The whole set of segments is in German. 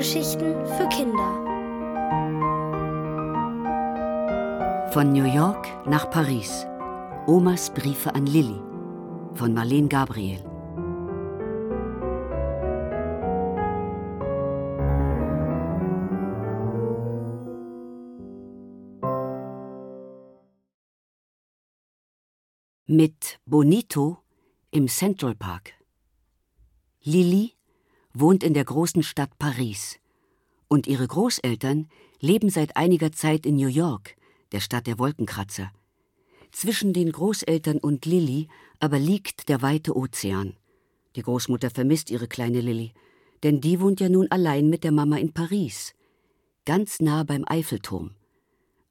Hörgeschichten für Kinder. Von New York nach Paris. Omas Briefe an Lilly von Marlene Gabriel. Mit Bonito im Central Park. Lilly wohnt in der großen Stadt Paris und ihre Großeltern leben seit einiger Zeit in New York, der Stadt der Wolkenkratzer. Zwischen den Großeltern und Lilly aber liegt der weite Ozean. Die Großmutter vermisst ihre kleine Lilly, denn die wohnt ja nun allein mit der Mama in Paris, ganz nah beim Eiffelturm.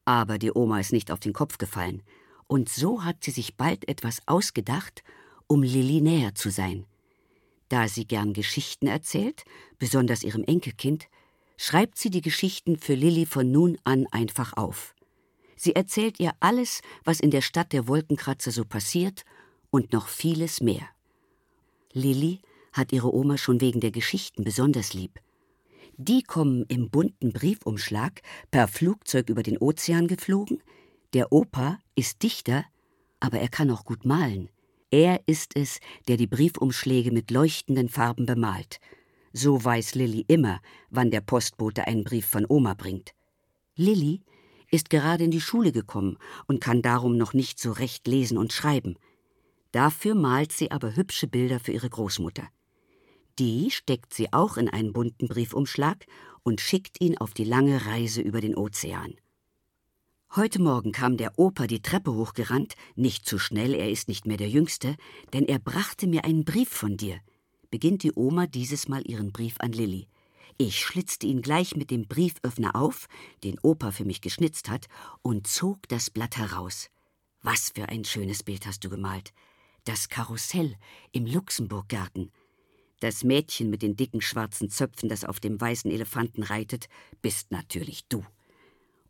Aber die Oma ist nicht auf den Kopf gefallen, und so hat sie sich bald etwas ausgedacht, um Lilly näher zu sein. Da sie gern Geschichten erzählt, besonders ihrem Enkelkind, schreibt sie die Geschichten für Lilly von nun an einfach auf. Sie erzählt ihr alles, was in der Stadt der Wolkenkratzer so passiert und noch vieles mehr. Lilly hat ihre Oma schon wegen der Geschichten besonders lieb. Die kommen im bunten Briefumschlag per Flugzeug über den Ozean geflogen. Der Opa ist Dichter, aber er kann auch gut malen. Er ist es, der die Briefumschläge mit leuchtenden Farben bemalt. So weiß Lilly immer, wann der Postbote einen Brief von Oma bringt. Lilly ist gerade in die Schule gekommen und kann darum noch nicht so recht lesen und schreiben. Dafür malt sie aber hübsche Bilder für ihre Großmutter. Die steckt sie auch in einen bunten Briefumschlag und schickt ihn auf die lange Reise über den Ozean. Heute Morgen kam der Opa die Treppe hochgerannt, nicht zu schnell, er ist nicht mehr der Jüngste, denn er brachte mir einen Brief von dir. Beginnt die Oma dieses Mal ihren Brief an Lilli. Ich schlitzte ihn gleich mit dem Brieföffner auf, den Opa für mich geschnitzt hat, und zog das Blatt heraus. Was für ein schönes Bild hast du gemalt. Das Karussell im Luxemburggarten. Das Mädchen mit den dicken schwarzen Zöpfen, das auf dem weißen Elefanten reitet, bist natürlich du.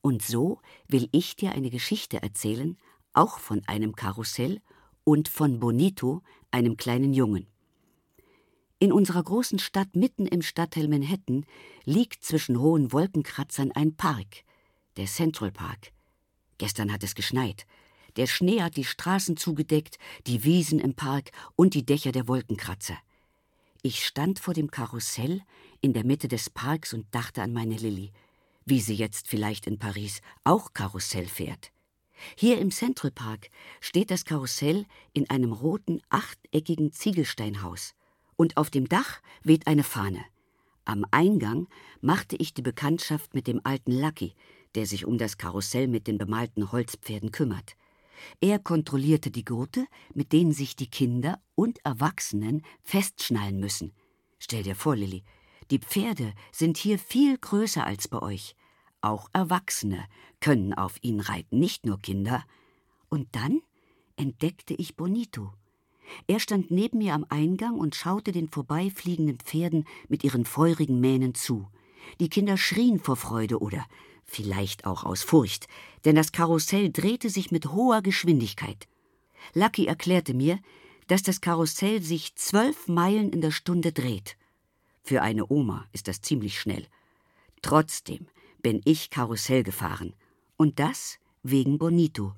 Und so will ich dir eine Geschichte erzählen, auch von einem Karussell und von Bonito, einem kleinen Jungen. In unserer großen Stadt mitten im Stadtteil Manhattan liegt zwischen hohen Wolkenkratzern ein Park, der Central Park. Gestern hat es geschneit. Der Schnee hat die Straßen zugedeckt, die Wiesen im Park und die Dächer der Wolkenkratzer. Ich stand vor dem Karussell in der Mitte des Parks und dachte an meine Lilly wie sie jetzt vielleicht in Paris auch Karussell fährt. Hier im Central Park steht das Karussell in einem roten, achteckigen Ziegelsteinhaus, und auf dem Dach weht eine Fahne. Am Eingang machte ich die Bekanntschaft mit dem alten Lucky, der sich um das Karussell mit den bemalten Holzpferden kümmert. Er kontrollierte die Gurte, mit denen sich die Kinder und Erwachsenen festschnallen müssen. Stell dir vor, Lilly, die Pferde sind hier viel größer als bei euch. Auch Erwachsene können auf ihnen reiten, nicht nur Kinder. Und dann entdeckte ich Bonito. Er stand neben mir am Eingang und schaute den vorbeifliegenden Pferden mit ihren feurigen Mähnen zu. Die Kinder schrien vor Freude oder vielleicht auch aus Furcht, denn das Karussell drehte sich mit hoher Geschwindigkeit. Lucky erklärte mir, dass das Karussell sich zwölf Meilen in der Stunde dreht. Für eine Oma ist das ziemlich schnell. Trotzdem bin ich Karussell gefahren. Und das wegen Bonito.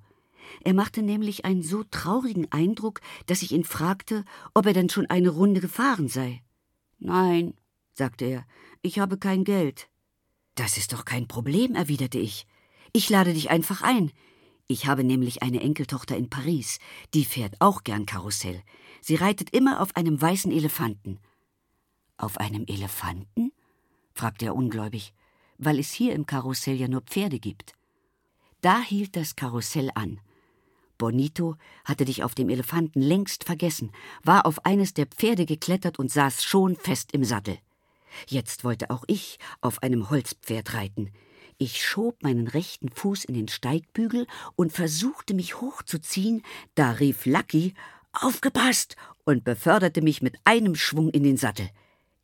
Er machte nämlich einen so traurigen Eindruck, dass ich ihn fragte, ob er denn schon eine Runde gefahren sei. Nein, sagte er, ich habe kein Geld. Das ist doch kein Problem, erwiderte ich. Ich lade dich einfach ein. Ich habe nämlich eine Enkeltochter in Paris, die fährt auch gern Karussell. Sie reitet immer auf einem weißen Elefanten. Auf einem Elefanten? fragte er ungläubig weil es hier im Karussell ja nur Pferde gibt. Da hielt das Karussell an. Bonito hatte dich auf dem Elefanten längst vergessen, war auf eines der Pferde geklettert und saß schon fest im Sattel. Jetzt wollte auch ich auf einem Holzpferd reiten. Ich schob meinen rechten Fuß in den Steigbügel und versuchte mich hochzuziehen, da rief Lucky Aufgepasst und beförderte mich mit einem Schwung in den Sattel.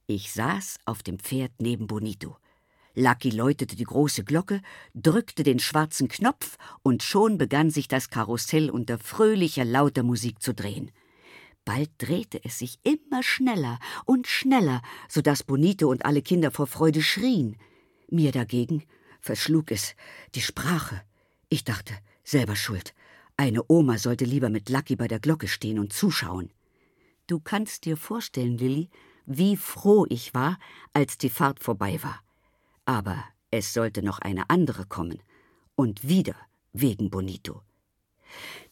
Ich saß auf dem Pferd neben Bonito. Lucky läutete die große Glocke, drückte den schwarzen Knopf und schon begann sich das Karussell unter fröhlicher, lauter Musik zu drehen. Bald drehte es sich immer schneller und schneller, so dass Bonito und alle Kinder vor Freude schrien. Mir dagegen verschlug es die Sprache. Ich dachte, selber schuld. Eine Oma sollte lieber mit Lucky bei der Glocke stehen und zuschauen. Du kannst dir vorstellen, Lilly, wie froh ich war, als die Fahrt vorbei war. Aber es sollte noch eine andere kommen. Und wieder wegen Bonito.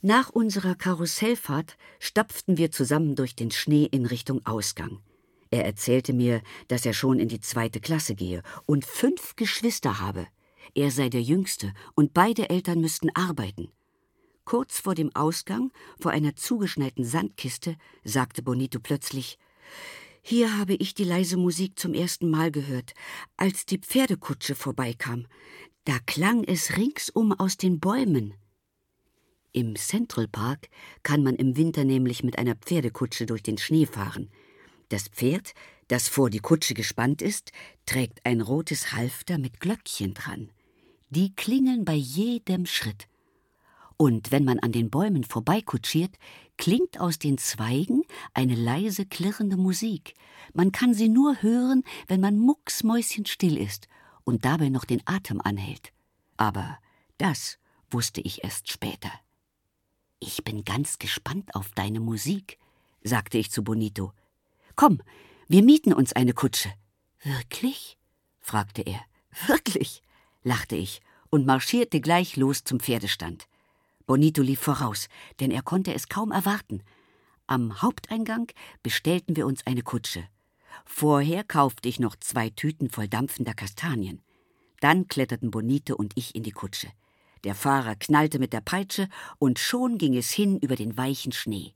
Nach unserer Karussellfahrt stapften wir zusammen durch den Schnee in Richtung Ausgang. Er erzählte mir, dass er schon in die zweite Klasse gehe und fünf Geschwister habe. Er sei der Jüngste und beide Eltern müssten arbeiten. Kurz vor dem Ausgang, vor einer zugeschneiten Sandkiste, sagte Bonito plötzlich Hier habe ich die leise Musik zum ersten Mal gehört, als die Pferdekutsche vorbeikam. Da klang es ringsum aus den Bäumen. Im Central Park kann man im Winter nämlich mit einer Pferdekutsche durch den Schnee fahren. Das Pferd, das vor die Kutsche gespannt ist, trägt ein rotes Halfter mit Glöckchen dran. Die klingeln bei jedem Schritt. Und wenn man an den Bäumen vorbeikutschiert, klingt aus den Zweigen eine leise klirrende Musik. Man kann sie nur hören, wenn man mucksmäuschenstill ist und dabei noch den Atem anhält. Aber das wusste ich erst später. Ich bin ganz gespannt auf deine Musik, sagte ich zu Bonito. Komm, wir mieten uns eine Kutsche. Wirklich? fragte er. Wirklich, lachte ich und marschierte gleich los zum Pferdestand. Bonito lief voraus, denn er konnte es kaum erwarten. Am Haupteingang bestellten wir uns eine Kutsche. Vorher kaufte ich noch zwei Tüten voll dampfender Kastanien. Dann kletterten Bonito und ich in die Kutsche. Der Fahrer knallte mit der Peitsche, und schon ging es hin über den weichen Schnee.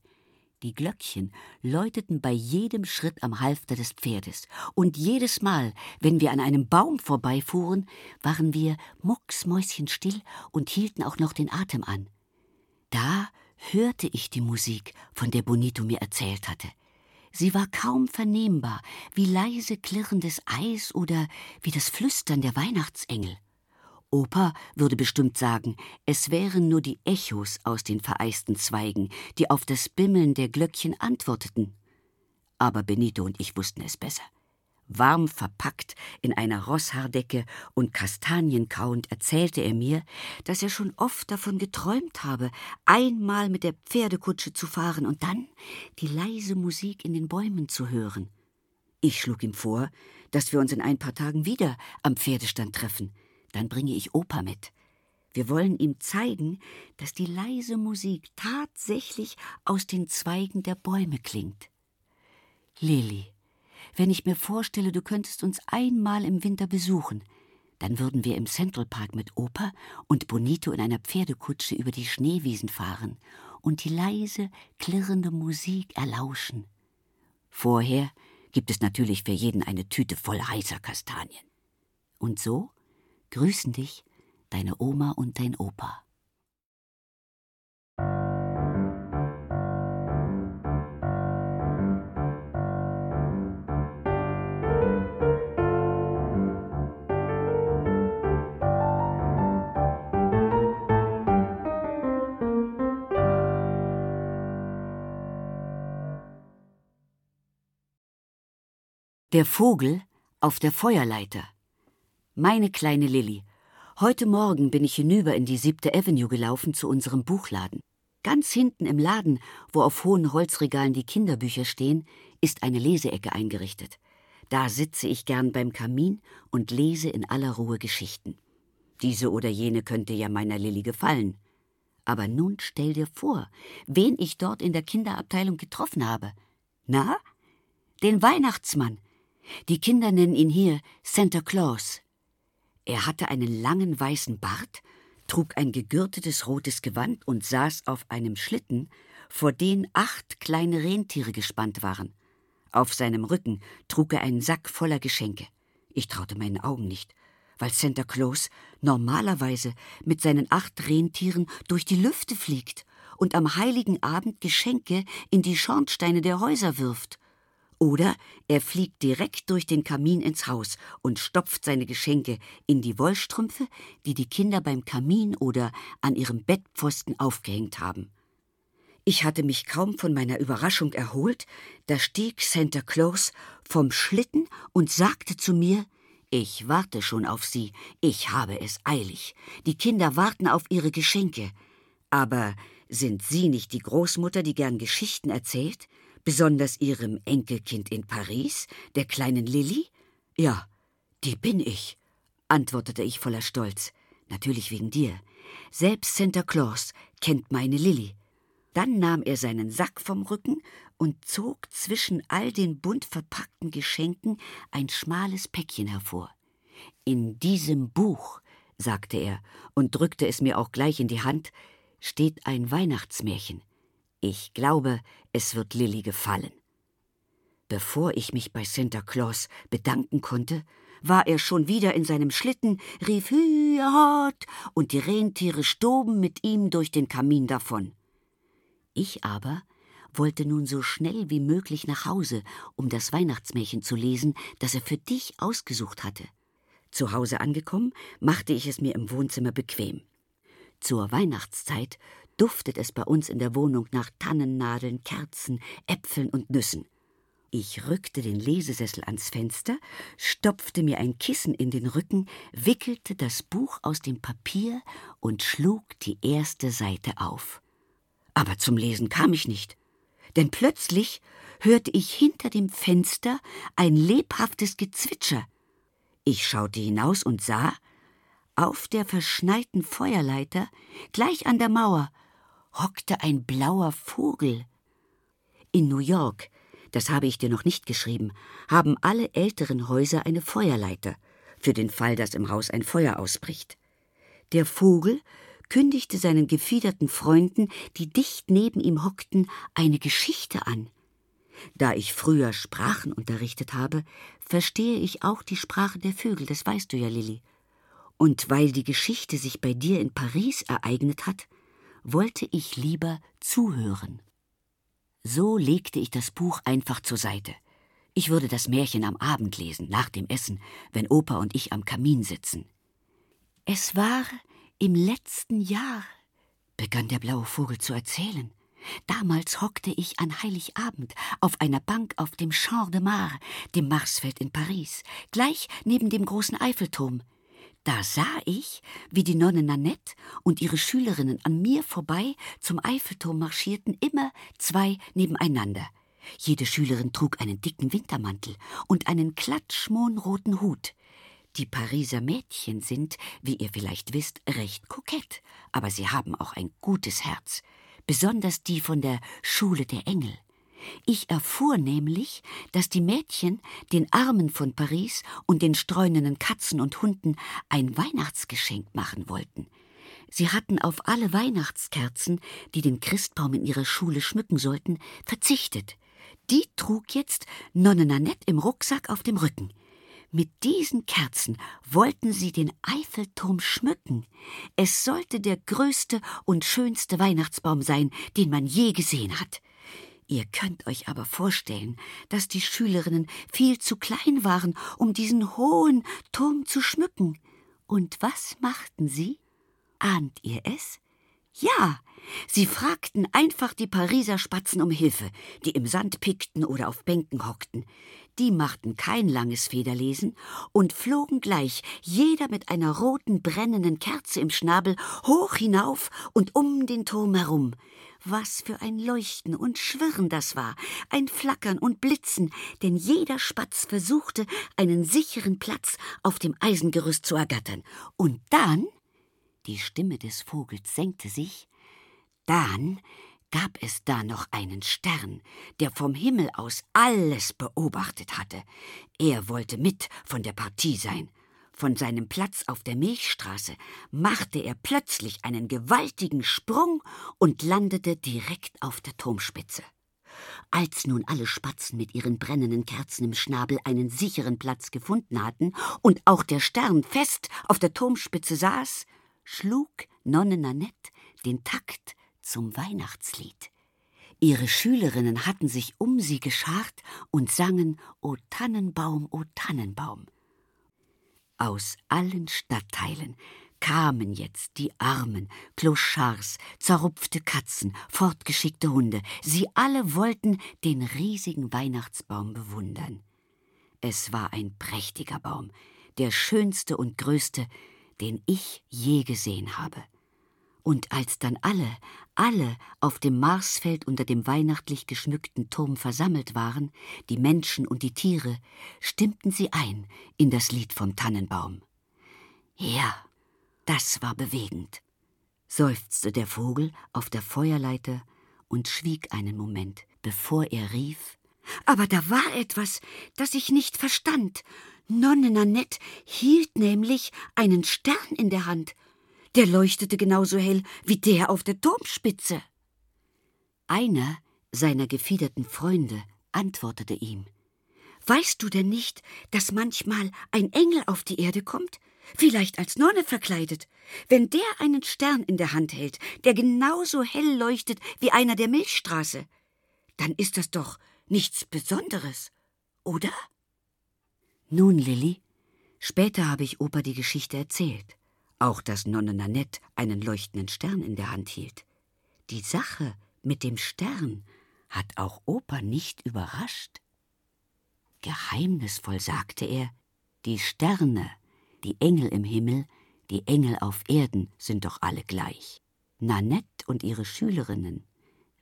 Die Glöckchen läuteten bei jedem Schritt am Halfter des Pferdes, und jedes Mal, wenn wir an einem Baum vorbeifuhren, waren wir mucksmäuschenstill und hielten auch noch den Atem an. Hörte ich die Musik, von der Bonito mir erzählt hatte. Sie war kaum vernehmbar, wie leise klirrendes Eis oder wie das Flüstern der Weihnachtsengel. Opa würde bestimmt sagen, es wären nur die Echos aus den vereisten Zweigen, die auf das Bimmeln der Glöckchen antworteten. Aber Benito und ich wussten es besser. Warm verpackt in einer Rosshaardecke und Kastanien kauend erzählte er mir, dass er schon oft davon geträumt habe, einmal mit der Pferdekutsche zu fahren und dann die leise Musik in den Bäumen zu hören. Ich schlug ihm vor, dass wir uns in ein paar Tagen wieder am Pferdestand treffen – dann bringe ich Opa mit. Wir wollen ihm zeigen, dass die leise Musik tatsächlich aus den Zweigen der Bäume klingt. Lili, wenn ich mir vorstelle, du könntest uns einmal im Winter besuchen, dann würden wir im Central Park mit Opa und Bonito in einer Pferdekutsche über die Schneewiesen fahren und die leise, klirrende Musik erlauschen. Vorher gibt es natürlich für jeden eine Tüte voll heißer Kastanien. Und so Grüßen dich, deine Oma und dein Opa. Der Vogel auf der Feuerleiter meine kleine Lilly, heute Morgen bin ich hinüber in die siebte Avenue gelaufen zu unserem Buchladen. Ganz hinten im Laden, wo auf hohen Holzregalen die Kinderbücher stehen, ist eine Leseecke eingerichtet. Da sitze ich gern beim Kamin und lese in aller Ruhe Geschichten. Diese oder jene könnte ja meiner Lilly gefallen. Aber nun stell dir vor, wen ich dort in der Kinderabteilung getroffen habe. Na? Den Weihnachtsmann. Die Kinder nennen ihn hier Santa Claus. Er hatte einen langen weißen Bart, trug ein gegürtetes rotes Gewand und saß auf einem Schlitten, vor den acht kleine Rentiere gespannt waren. Auf seinem Rücken trug er einen Sack voller Geschenke. Ich traute meinen Augen nicht, weil Santa Claus normalerweise mit seinen acht Rentieren durch die Lüfte fliegt und am heiligen Abend Geschenke in die Schornsteine der Häuser wirft. Oder er fliegt direkt durch den Kamin ins Haus und stopft seine Geschenke in die Wollstrümpfe, die die Kinder beim Kamin oder an ihrem Bettpfosten aufgehängt haben. Ich hatte mich kaum von meiner Überraschung erholt, da stieg Santa Claus vom Schlitten und sagte zu mir, ich warte schon auf Sie, ich habe es eilig. Die Kinder warten auf ihre Geschenke. Aber sind Sie nicht die Großmutter, die gern Geschichten erzählt? Besonders Ihrem Enkelkind in Paris, der kleinen Lilly? Ja, die bin ich, antwortete ich voller Stolz. Natürlich wegen dir. Selbst Santa Claus kennt meine Lilly. Dann nahm er seinen Sack vom Rücken und zog zwischen all den bunt verpackten Geschenken ein schmales Päckchen hervor. In diesem Buch, sagte er und drückte es mir auch gleich in die Hand, steht ein Weihnachtsmärchen. Ich glaube, es wird Lilly gefallen. Bevor ich mich bei Santa Claus bedanken konnte, war er schon wieder in seinem Schlitten, rief Hüat, und die Rentiere stoben mit ihm durch den Kamin davon. Ich aber wollte nun so schnell wie möglich nach Hause, um das Weihnachtsmärchen zu lesen, das er für dich ausgesucht hatte. Zu Hause angekommen, machte ich es mir im Wohnzimmer bequem. Zur Weihnachtszeit duftet es bei uns in der Wohnung nach Tannennadeln, Kerzen, Äpfeln und Nüssen. Ich rückte den Lesesessel ans Fenster, stopfte mir ein Kissen in den Rücken, wickelte das Buch aus dem Papier und schlug die erste Seite auf. Aber zum Lesen kam ich nicht, denn plötzlich hörte ich hinter dem Fenster ein lebhaftes Gezwitscher. Ich schaute hinaus und sah, auf der verschneiten Feuerleiter, gleich an der Mauer, hockte ein blauer Vogel. In New York, das habe ich dir noch nicht geschrieben, haben alle älteren Häuser eine Feuerleiter, für den Fall, dass im Haus ein Feuer ausbricht. Der Vogel kündigte seinen gefiederten Freunden, die dicht neben ihm hockten, eine Geschichte an. Da ich früher Sprachen unterrichtet habe, verstehe ich auch die Sprache der Vögel, das weißt du ja, Lilli. Und weil die Geschichte sich bei dir in Paris ereignet hat, wollte ich lieber zuhören. So legte ich das Buch einfach zur Seite. Ich würde das Märchen am Abend lesen, nach dem Essen, wenn Opa und ich am Kamin sitzen. Es war im letzten Jahr, begann der blaue Vogel zu erzählen. Damals hockte ich an Heiligabend auf einer Bank auf dem Champ de Mars, dem Marsfeld in Paris, gleich neben dem großen Eiffelturm. Da sah ich, wie die Nonne Nanette und ihre Schülerinnen an mir vorbei zum Eiffelturm marschierten, immer zwei nebeneinander. Jede Schülerin trug einen dicken Wintermantel und einen klatschmohnroten Hut. Die Pariser Mädchen sind, wie ihr vielleicht wisst, recht kokett, aber sie haben auch ein gutes Herz, besonders die von der Schule der Engel. Ich erfuhr nämlich, dass die Mädchen den Armen von Paris und den streunenden Katzen und Hunden ein Weihnachtsgeschenk machen wollten. Sie hatten auf alle Weihnachtskerzen, die den Christbaum in ihrer Schule schmücken sollten, verzichtet. Die trug jetzt Nonne Nanette im Rucksack auf dem Rücken. Mit diesen Kerzen wollten sie den Eiffelturm schmücken. Es sollte der größte und schönste Weihnachtsbaum sein, den man je gesehen hat. Ihr könnt euch aber vorstellen, dass die Schülerinnen viel zu klein waren, um diesen hohen Turm zu schmücken. Und was machten sie? Ahnt ihr es? Ja, sie fragten einfach die Pariser Spatzen um Hilfe, die im Sand pickten oder auf Bänken hockten. Die machten kein langes Federlesen und flogen gleich, jeder mit einer roten brennenden Kerze im Schnabel, hoch hinauf und um den Turm herum. Was für ein Leuchten und Schwirren das war, ein Flackern und Blitzen, denn jeder Spatz versuchte, einen sicheren Platz auf dem Eisengerüst zu ergattern. Und dann, die Stimme des Vogels senkte sich, dann gab es da noch einen Stern, der vom Himmel aus alles beobachtet hatte. Er wollte mit von der Partie sein. Von seinem Platz auf der Milchstraße machte er plötzlich einen gewaltigen Sprung und landete direkt auf der Turmspitze. Als nun alle Spatzen mit ihren brennenden Kerzen im Schnabel einen sicheren Platz gefunden hatten und auch der Stern fest auf der Turmspitze saß, schlug Nonne Nanette den Takt zum Weihnachtslied. Ihre Schülerinnen hatten sich um sie geschart und sangen O Tannenbaum, O Tannenbaum. Aus allen Stadtteilen kamen jetzt die armen, Clochards, zerrupfte Katzen, fortgeschickte Hunde. Sie alle wollten den riesigen Weihnachtsbaum bewundern. Es war ein prächtiger Baum, der schönste und größte, den ich je gesehen habe. Und als dann alle, alle auf dem Marsfeld unter dem weihnachtlich geschmückten Turm versammelt waren, die Menschen und die Tiere, stimmten sie ein in das Lied vom Tannenbaum. Ja, das war bewegend, seufzte der Vogel auf der Feuerleiter und schwieg einen Moment, bevor er rief Aber da war etwas, das ich nicht verstand. Nonne Nanette hielt nämlich einen Stern in der Hand. Der leuchtete genauso hell wie der auf der Turmspitze. Einer seiner gefiederten Freunde antwortete ihm Weißt du denn nicht, dass manchmal ein Engel auf die Erde kommt? Vielleicht als Nonne verkleidet. Wenn der einen Stern in der Hand hält, der genauso hell leuchtet wie einer der Milchstraße, dann ist das doch nichts Besonderes, oder? Nun, Lilly, später habe ich Opa die Geschichte erzählt. Auch dass Nonne Nanette einen leuchtenden Stern in der Hand hielt. Die Sache mit dem Stern hat auch Opa nicht überrascht. Geheimnisvoll sagte er, die Sterne, die Engel im Himmel, die Engel auf Erden sind doch alle gleich. Nanette und ihre Schülerinnen,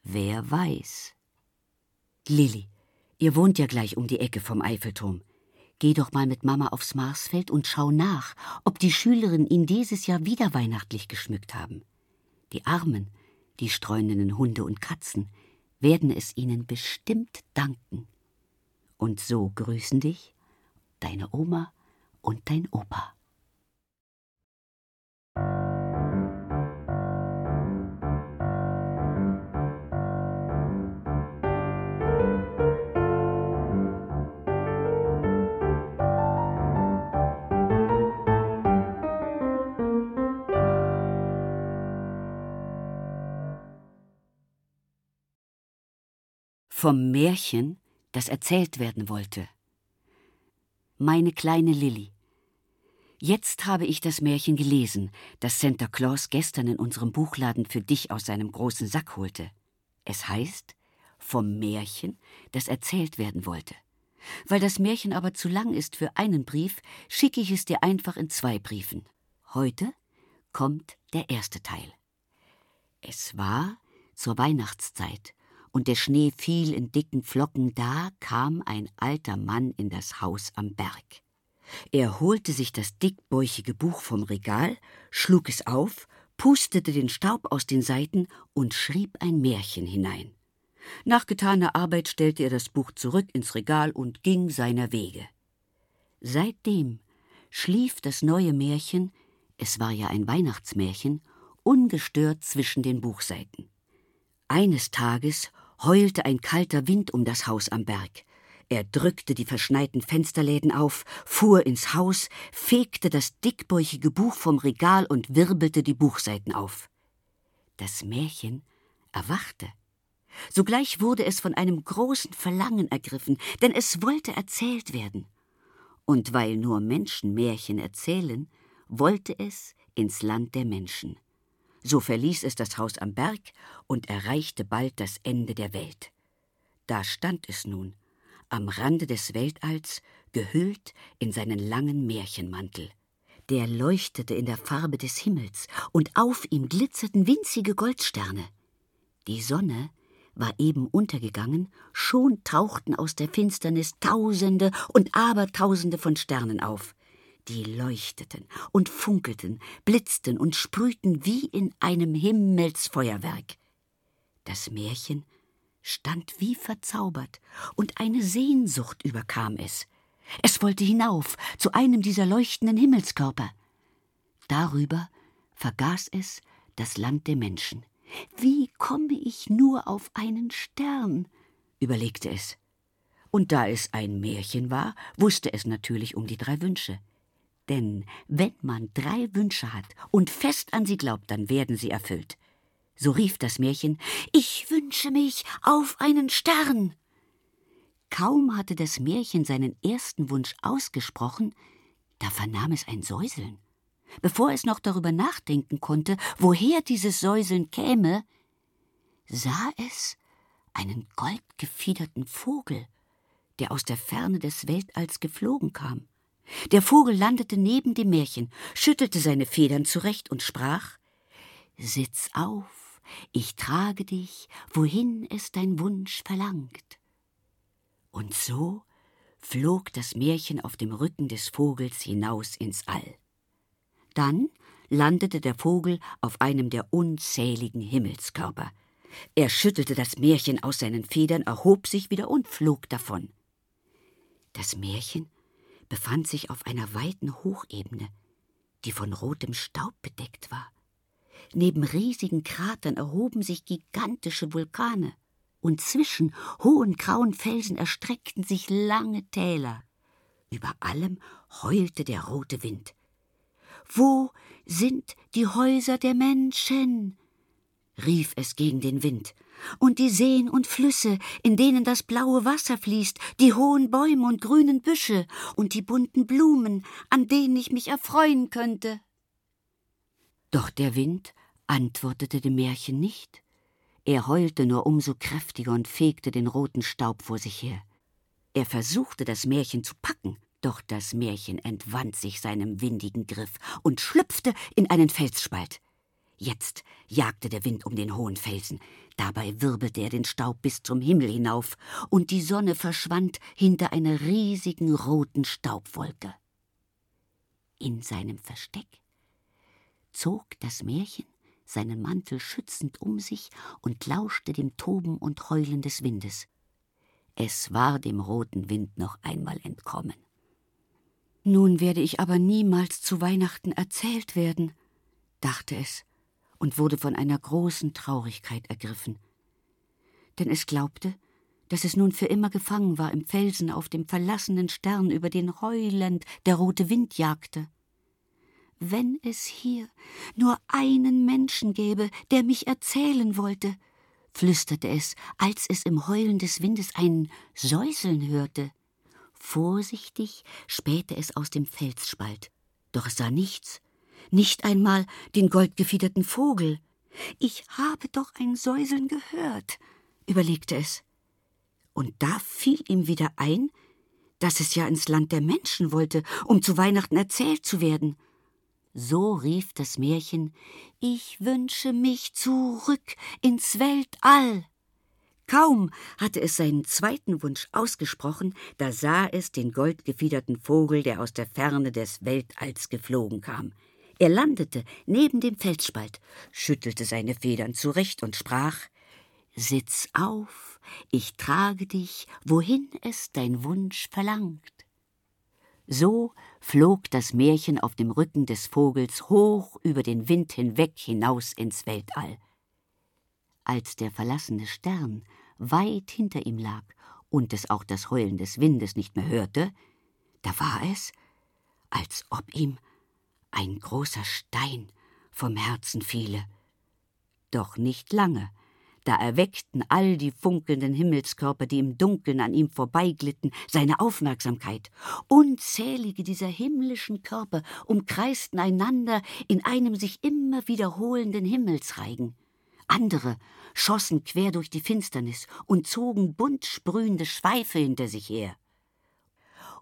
wer weiß. Lilli, ihr wohnt ja gleich um die Ecke vom Eiffelturm. Geh doch mal mit Mama aufs Marsfeld und schau nach, ob die Schülerinnen ihn dieses Jahr wieder weihnachtlich geschmückt haben. Die Armen, die streunenden Hunde und Katzen, werden es ihnen bestimmt danken. Und so grüßen dich deine Oma und dein Opa. Vom Märchen das erzählt werden wollte. Meine kleine Lilly. Jetzt habe ich das Märchen gelesen, das Santa Claus gestern in unserem Buchladen für dich aus seinem großen Sack holte. Es heißt vom Märchen, das erzählt werden wollte. Weil das Märchen aber zu lang ist für einen Brief, schicke ich es dir einfach in zwei Briefen. Heute kommt der erste Teil. Es war zur Weihnachtszeit und der Schnee fiel in dicken Flocken, da kam ein alter Mann in das Haus am Berg. Er holte sich das dickbäuchige Buch vom Regal, schlug es auf, pustete den Staub aus den Seiten und schrieb ein Märchen hinein. Nach getaner Arbeit stellte er das Buch zurück ins Regal und ging seiner Wege. Seitdem schlief das neue Märchen, es war ja ein Weihnachtsmärchen, ungestört zwischen den Buchseiten. Eines Tages heulte ein kalter Wind um das Haus am Berg. Er drückte die verschneiten Fensterläden auf, fuhr ins Haus, fegte das dickbäuchige Buch vom Regal und wirbelte die Buchseiten auf. Das Märchen erwachte. Sogleich wurde es von einem großen Verlangen ergriffen, denn es wollte erzählt werden. Und weil nur Menschen Märchen erzählen, wollte es ins Land der Menschen. So verließ es das Haus am Berg und erreichte bald das Ende der Welt. Da stand es nun, am Rande des Weltalls, gehüllt in seinen langen Märchenmantel. Der leuchtete in der Farbe des Himmels, und auf ihm glitzerten winzige Goldsterne. Die Sonne war eben untergegangen, schon tauchten aus der Finsternis Tausende und Abertausende von Sternen auf die leuchteten und funkelten, blitzten und sprühten wie in einem Himmelsfeuerwerk. Das Märchen stand wie verzaubert, und eine Sehnsucht überkam es. Es wollte hinauf zu einem dieser leuchtenden Himmelskörper. Darüber vergaß es das Land der Menschen. Wie komme ich nur auf einen Stern? überlegte es. Und da es ein Märchen war, wusste es natürlich um die drei Wünsche. Denn wenn man drei Wünsche hat und fest an sie glaubt, dann werden sie erfüllt. So rief das Märchen Ich wünsche mich auf einen Stern. Kaum hatte das Märchen seinen ersten Wunsch ausgesprochen, da vernahm es ein Säuseln. bevor es noch darüber nachdenken konnte, woher dieses Säuseln käme, sah es einen goldgefiederten Vogel, der aus der Ferne des Weltalls geflogen kam. Der Vogel landete neben dem Märchen, schüttelte seine Federn zurecht und sprach Sitz auf, ich trage dich, wohin es dein Wunsch verlangt. Und so flog das Märchen auf dem Rücken des Vogels hinaus ins All. Dann landete der Vogel auf einem der unzähligen Himmelskörper. Er schüttelte das Märchen aus seinen Federn, erhob sich wieder und flog davon. Das Märchen befand sich auf einer weiten Hochebene, die von rotem Staub bedeckt war. Neben riesigen Kratern erhoben sich gigantische Vulkane, und zwischen hohen grauen Felsen erstreckten sich lange Täler. Über allem heulte der rote Wind. Wo sind die Häuser der Menschen? Rief es gegen den Wind, und die Seen und Flüsse, in denen das blaue Wasser fließt, die hohen Bäume und grünen Büsche und die bunten Blumen, an denen ich mich erfreuen könnte. Doch der Wind antwortete dem Märchen nicht. Er heulte nur umso kräftiger und fegte den roten Staub vor sich her. Er versuchte, das Märchen zu packen, doch das Märchen entwand sich seinem windigen Griff und schlüpfte in einen Felsspalt. Jetzt jagte der Wind um den hohen Felsen, dabei wirbelte er den Staub bis zum Himmel hinauf, und die Sonne verschwand hinter einer riesigen roten Staubwolke. In seinem Versteck zog das Märchen seinen Mantel schützend um sich und lauschte dem Toben und Heulen des Windes. Es war dem roten Wind noch einmal entkommen. Nun werde ich aber niemals zu Weihnachten erzählt werden, dachte es und wurde von einer großen Traurigkeit ergriffen. Denn es glaubte, dass es nun für immer gefangen war im Felsen auf dem verlassenen Stern, über den heulend der rote Wind jagte. Wenn es hier nur einen Menschen gäbe, der mich erzählen wollte, flüsterte es, als es im Heulen des Windes ein Säuseln hörte. Vorsichtig spähte es aus dem Felsspalt, doch es sah nichts, nicht einmal den goldgefiederten Vogel. Ich habe doch ein Säuseln gehört, überlegte es. Und da fiel ihm wieder ein, dass es ja ins Land der Menschen wollte, um zu Weihnachten erzählt zu werden. So rief das Märchen Ich wünsche mich zurück ins Weltall. Kaum hatte es seinen zweiten Wunsch ausgesprochen, da sah es den goldgefiederten Vogel, der aus der Ferne des Weltalls geflogen kam. Er landete neben dem Felsspalt, schüttelte seine Federn zurecht und sprach Sitz auf, ich trage dich, wohin es dein Wunsch verlangt. So flog das Märchen auf dem Rücken des Vogels hoch über den Wind hinweg hinaus ins Weltall. Als der verlassene Stern weit hinter ihm lag und es auch das Heulen des Windes nicht mehr hörte, da war es, als ob ihm ein großer Stein vom Herzen fiele. Doch nicht lange, da erweckten all die funkelnden Himmelskörper, die im Dunkeln an ihm vorbeiglitten, seine Aufmerksamkeit. Unzählige dieser himmlischen Körper umkreisten einander in einem sich immer wiederholenden Himmelsreigen. Andere schossen quer durch die Finsternis und zogen bunt sprühende Schweife hinter sich her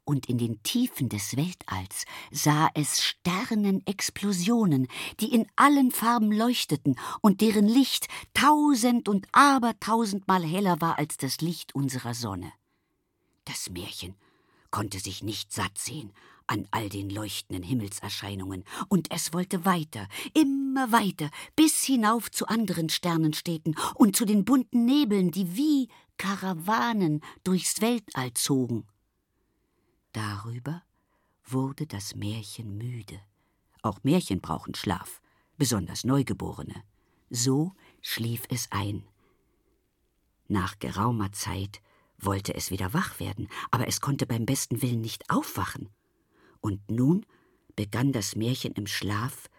und in den Tiefen des Weltalls sah es Sternenexplosionen, die in allen Farben leuchteten und deren Licht tausend und abertausendmal heller war als das Licht unserer Sonne. Das Märchen konnte sich nicht satt sehen an all den leuchtenden Himmelserscheinungen, und es wollte weiter, immer weiter, bis hinauf zu anderen Sternenstädten und zu den bunten Nebeln, die wie Karawanen durchs Weltall zogen. Darüber wurde das Märchen müde. Auch Märchen brauchen Schlaf, besonders Neugeborene. So schlief es ein. Nach geraumer Zeit wollte es wieder wach werden, aber es konnte beim besten Willen nicht aufwachen. Und nun begann das Märchen im Schlaf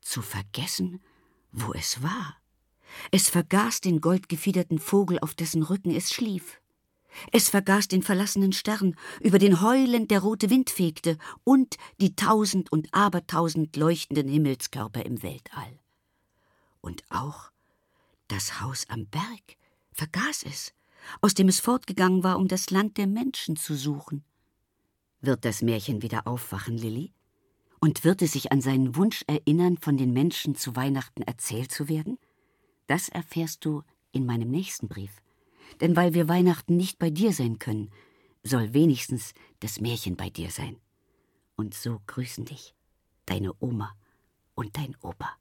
zu vergessen, wo es war. Es vergaß den goldgefiederten Vogel, auf dessen Rücken es schlief. Es vergaß den verlassenen Stern, über den heulend der rote Wind fegte, und die tausend und abertausend leuchtenden Himmelskörper im Weltall. Und auch das Haus am Berg vergaß es, aus dem es fortgegangen war, um das Land der Menschen zu suchen. Wird das Märchen wieder aufwachen, Lilli? Und wird es sich an seinen Wunsch erinnern, von den Menschen zu Weihnachten erzählt zu werden? Das erfährst du in meinem nächsten Brief. Denn weil wir Weihnachten nicht bei dir sein können, soll wenigstens das Märchen bei dir sein. Und so grüßen dich deine Oma und dein Opa.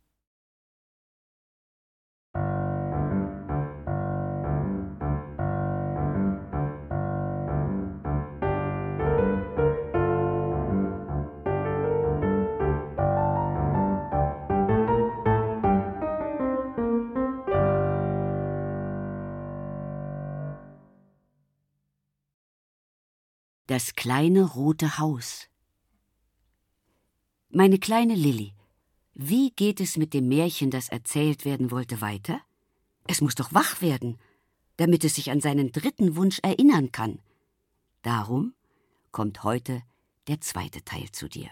Das kleine rote Haus. Meine kleine Lilli, wie geht es mit dem Märchen, das erzählt werden wollte, weiter? Es muss doch wach werden, damit es sich an seinen dritten Wunsch erinnern kann. Darum kommt heute der zweite Teil zu dir.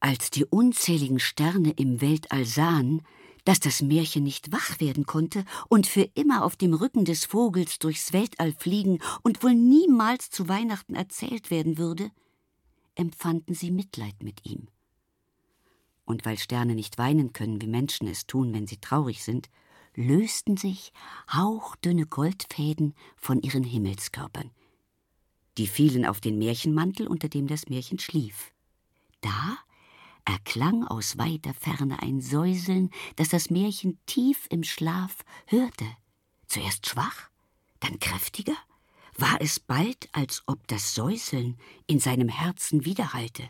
Als die unzähligen Sterne im Weltall sahen, dass das Märchen nicht wach werden konnte und für immer auf dem Rücken des Vogels durchs Weltall fliegen und wohl niemals zu Weihnachten erzählt werden würde, empfanden sie Mitleid mit ihm. Und weil Sterne nicht weinen können, wie Menschen es tun, wenn sie traurig sind, lösten sich hauchdünne Goldfäden von ihren Himmelskörpern. Die fielen auf den Märchenmantel, unter dem das Märchen schlief. Da erklang aus weiter Ferne ein Säuseln, das das Märchen tief im Schlaf hörte. Zuerst schwach, dann kräftiger, war es bald, als ob das Säuseln in seinem Herzen widerhallte.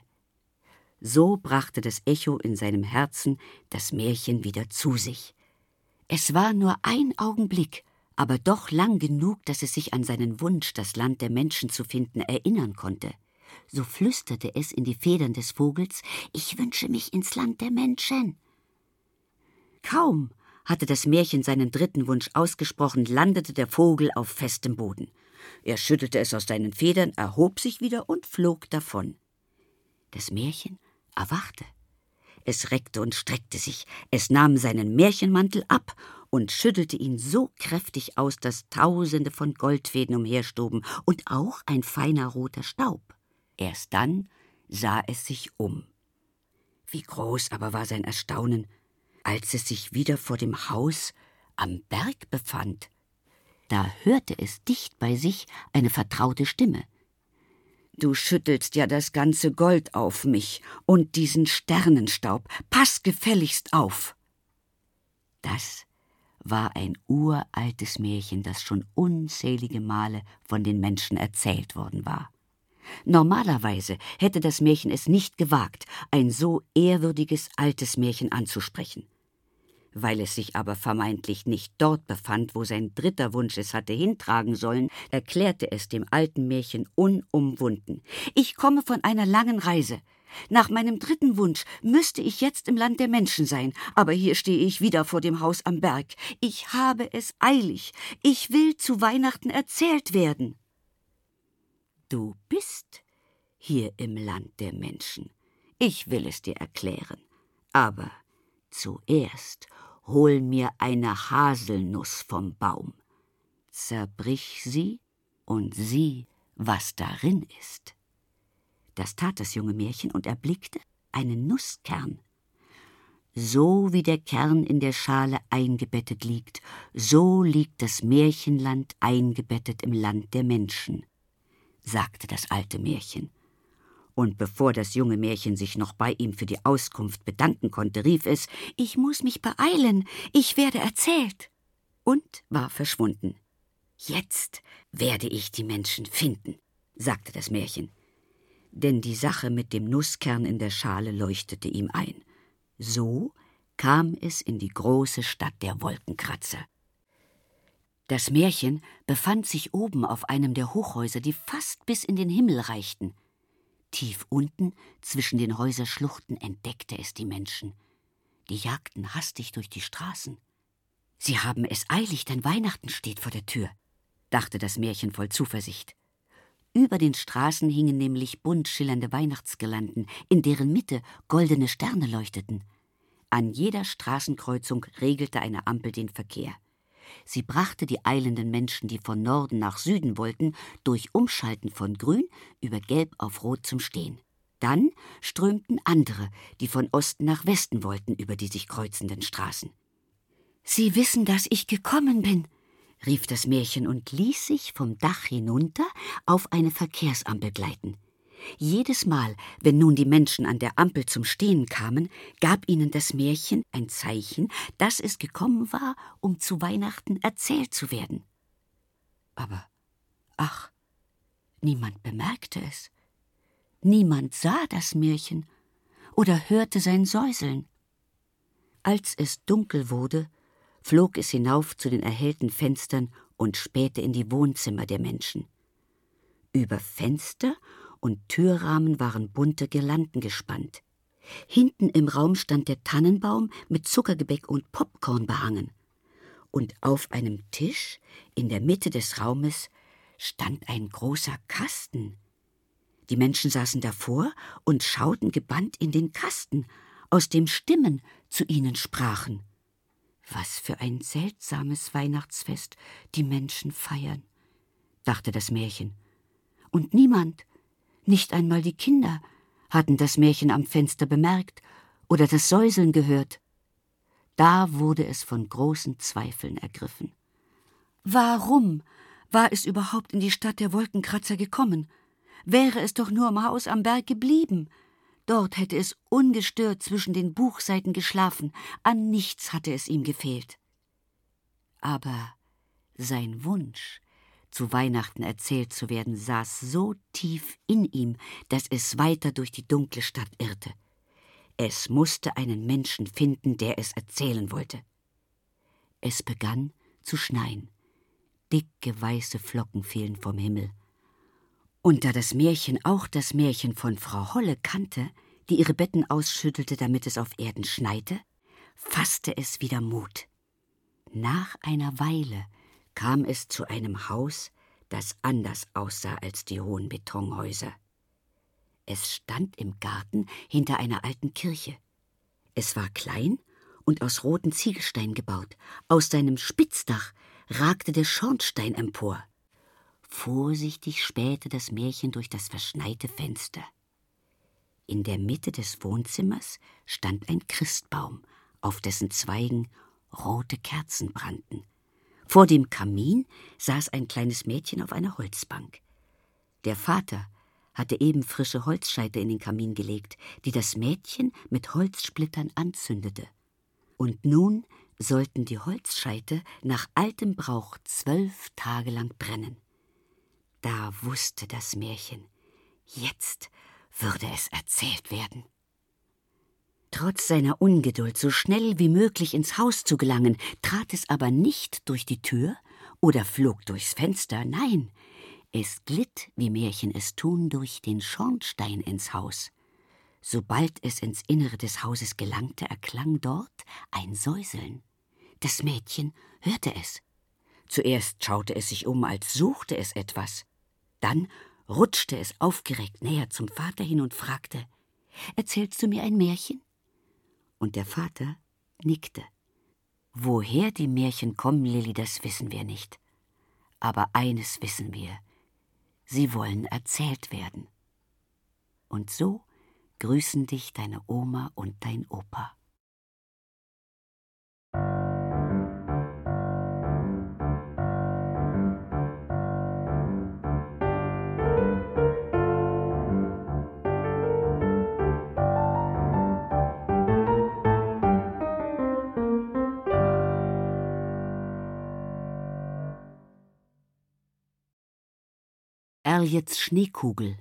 So brachte das Echo in seinem Herzen das Märchen wieder zu sich. Es war nur ein Augenblick, aber doch lang genug, dass es sich an seinen Wunsch, das Land der Menschen zu finden, erinnern konnte so flüsterte es in die Federn des Vogels, ich wünsche mich ins Land der Menschen. Kaum hatte das Märchen seinen dritten Wunsch ausgesprochen, landete der Vogel auf festem Boden. Er schüttelte es aus seinen Federn, erhob sich wieder und flog davon. Das Märchen erwachte. Es reckte und streckte sich, es nahm seinen Märchenmantel ab und schüttelte ihn so kräftig aus, dass Tausende von Goldfäden umherstoben und auch ein feiner roter Staub. Erst dann sah es sich um. Wie groß aber war sein Erstaunen, als es sich wieder vor dem Haus am Berg befand. Da hörte es dicht bei sich eine vertraute Stimme. Du schüttelst ja das ganze Gold auf mich und diesen Sternenstaub. Pass gefälligst auf. Das war ein uraltes Märchen, das schon unzählige Male von den Menschen erzählt worden war. Normalerweise hätte das Märchen es nicht gewagt, ein so ehrwürdiges altes Märchen anzusprechen. Weil es sich aber vermeintlich nicht dort befand, wo sein dritter Wunsch es hatte hintragen sollen, erklärte es dem alten Märchen unumwunden. Ich komme von einer langen Reise. Nach meinem dritten Wunsch müsste ich jetzt im Land der Menschen sein, aber hier stehe ich wieder vor dem Haus am Berg. Ich habe es eilig. Ich will zu Weihnachten erzählt werden. Du bist hier im Land der Menschen. Ich will es dir erklären. Aber zuerst hol mir eine Haselnuss vom Baum. Zerbrich sie und sieh, was darin ist. Das tat das junge Märchen und erblickte einen Nusskern. So wie der Kern in der Schale eingebettet liegt, so liegt das Märchenland eingebettet im Land der Menschen sagte das alte Märchen. Und bevor das junge Märchen sich noch bei ihm für die Auskunft bedanken konnte, rief es Ich muss mich beeilen, ich werde erzählt. und war verschwunden. Jetzt werde ich die Menschen finden, sagte das Märchen. Denn die Sache mit dem Nusskern in der Schale leuchtete ihm ein. So kam es in die große Stadt der Wolkenkratzer. Das Märchen befand sich oben auf einem der Hochhäuser, die fast bis in den Himmel reichten. Tief unten, zwischen den Häuserschluchten, entdeckte es die Menschen. Die jagten hastig durch die Straßen. Sie haben es eilig, denn Weihnachten steht vor der Tür. dachte das Märchen voll Zuversicht. Über den Straßen hingen nämlich bunt schillernde Weihnachtsgirlanden, in deren Mitte goldene Sterne leuchteten. An jeder Straßenkreuzung regelte eine Ampel den Verkehr. Sie brachte die eilenden Menschen, die von Norden nach Süden wollten, durch Umschalten von Grün über Gelb auf Rot zum Stehen. Dann strömten andere, die von Osten nach Westen wollten, über die sich kreuzenden Straßen. Sie wissen, dass ich gekommen bin, rief das Märchen und ließ sich vom Dach hinunter auf eine Verkehrsampel gleiten. Jedes Mal, wenn nun die Menschen an der Ampel zum Stehen kamen, gab ihnen das Märchen ein Zeichen, dass es gekommen war, um zu Weihnachten erzählt zu werden. Aber, ach, niemand bemerkte es. Niemand sah das Märchen oder hörte sein Säuseln. Als es dunkel wurde, flog es hinauf zu den erhellten Fenstern und spähte in die Wohnzimmer der Menschen. Über Fenster und Türrahmen waren bunte Girlanden gespannt. Hinten im Raum stand der Tannenbaum mit Zuckergebäck und Popcorn behangen. Und auf einem Tisch in der Mitte des Raumes stand ein großer Kasten. Die Menschen saßen davor und schauten gebannt in den Kasten, aus dem Stimmen zu ihnen sprachen. Was für ein seltsames Weihnachtsfest die Menschen feiern, dachte das Märchen. Und niemand, nicht einmal die Kinder hatten das Märchen am Fenster bemerkt oder das Säuseln gehört. Da wurde es von großen Zweifeln ergriffen. Warum war es überhaupt in die Stadt der Wolkenkratzer gekommen? Wäre es doch nur im Haus am Berg geblieben. Dort hätte es ungestört zwischen den Buchseiten geschlafen, an nichts hatte es ihm gefehlt. Aber sein Wunsch, zu Weihnachten erzählt zu werden, saß so tief in ihm, dass es weiter durch die dunkle Stadt irrte. Es musste einen Menschen finden, der es erzählen wollte. Es begann zu schneien. Dicke weiße Flocken fielen vom Himmel. Und da das Märchen auch das Märchen von Frau Holle kannte, die ihre Betten ausschüttelte, damit es auf Erden schneite, fasste es wieder Mut. Nach einer Weile kam es zu einem Haus, das anders aussah als die hohen Betonhäuser. Es stand im Garten hinter einer alten Kirche. Es war klein und aus roten Ziegelstein gebaut. Aus seinem Spitzdach ragte der Schornstein empor. Vorsichtig spähte das Märchen durch das verschneite Fenster. In der Mitte des Wohnzimmers stand ein Christbaum, auf dessen Zweigen rote Kerzen brannten. Vor dem Kamin saß ein kleines Mädchen auf einer Holzbank. Der Vater hatte eben frische Holzscheite in den Kamin gelegt, die das Mädchen mit Holzsplittern anzündete. Und nun sollten die Holzscheite nach altem Brauch zwölf Tage lang brennen. Da wusste das Märchen, jetzt würde es erzählt werden. Trotz seiner Ungeduld, so schnell wie möglich ins Haus zu gelangen, trat es aber nicht durch die Tür oder flog durchs Fenster, nein, es glitt, wie Märchen es tun, durch den Schornstein ins Haus. Sobald es ins Innere des Hauses gelangte, erklang dort ein Säuseln. Das Mädchen hörte es. Zuerst schaute es sich um, als suchte es etwas. Dann rutschte es aufgeregt näher zum Vater hin und fragte Erzählst du mir ein Märchen? Und der Vater nickte. Woher die Märchen kommen, Lilli, das wissen wir nicht. Aber eines wissen wir. Sie wollen erzählt werden. Und so grüßen dich deine Oma und dein Opa. Erljets Schneekugel.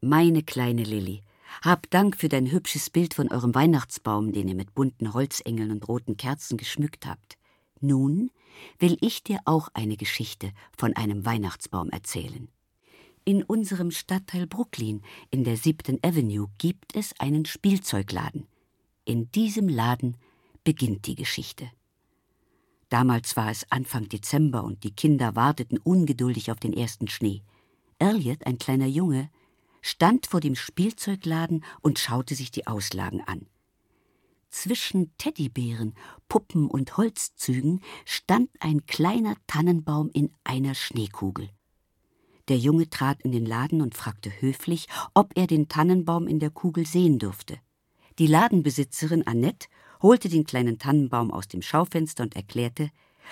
Meine kleine Lilli, hab Dank für dein hübsches Bild von eurem Weihnachtsbaum, den ihr mit bunten Holzengeln und roten Kerzen geschmückt habt. Nun will ich dir auch eine Geschichte von einem Weihnachtsbaum erzählen. In unserem Stadtteil Brooklyn in der siebten Avenue gibt es einen Spielzeugladen. In diesem Laden beginnt die Geschichte. Damals war es Anfang Dezember und die Kinder warteten ungeduldig auf den ersten Schnee. Elliot, ein kleiner Junge, stand vor dem Spielzeugladen und schaute sich die Auslagen an. Zwischen Teddybären, Puppen und Holzzügen stand ein kleiner Tannenbaum in einer Schneekugel. Der Junge trat in den Laden und fragte höflich, ob er den Tannenbaum in der Kugel sehen dürfte. Die Ladenbesitzerin Annette holte den kleinen Tannenbaum aus dem Schaufenster und erklärte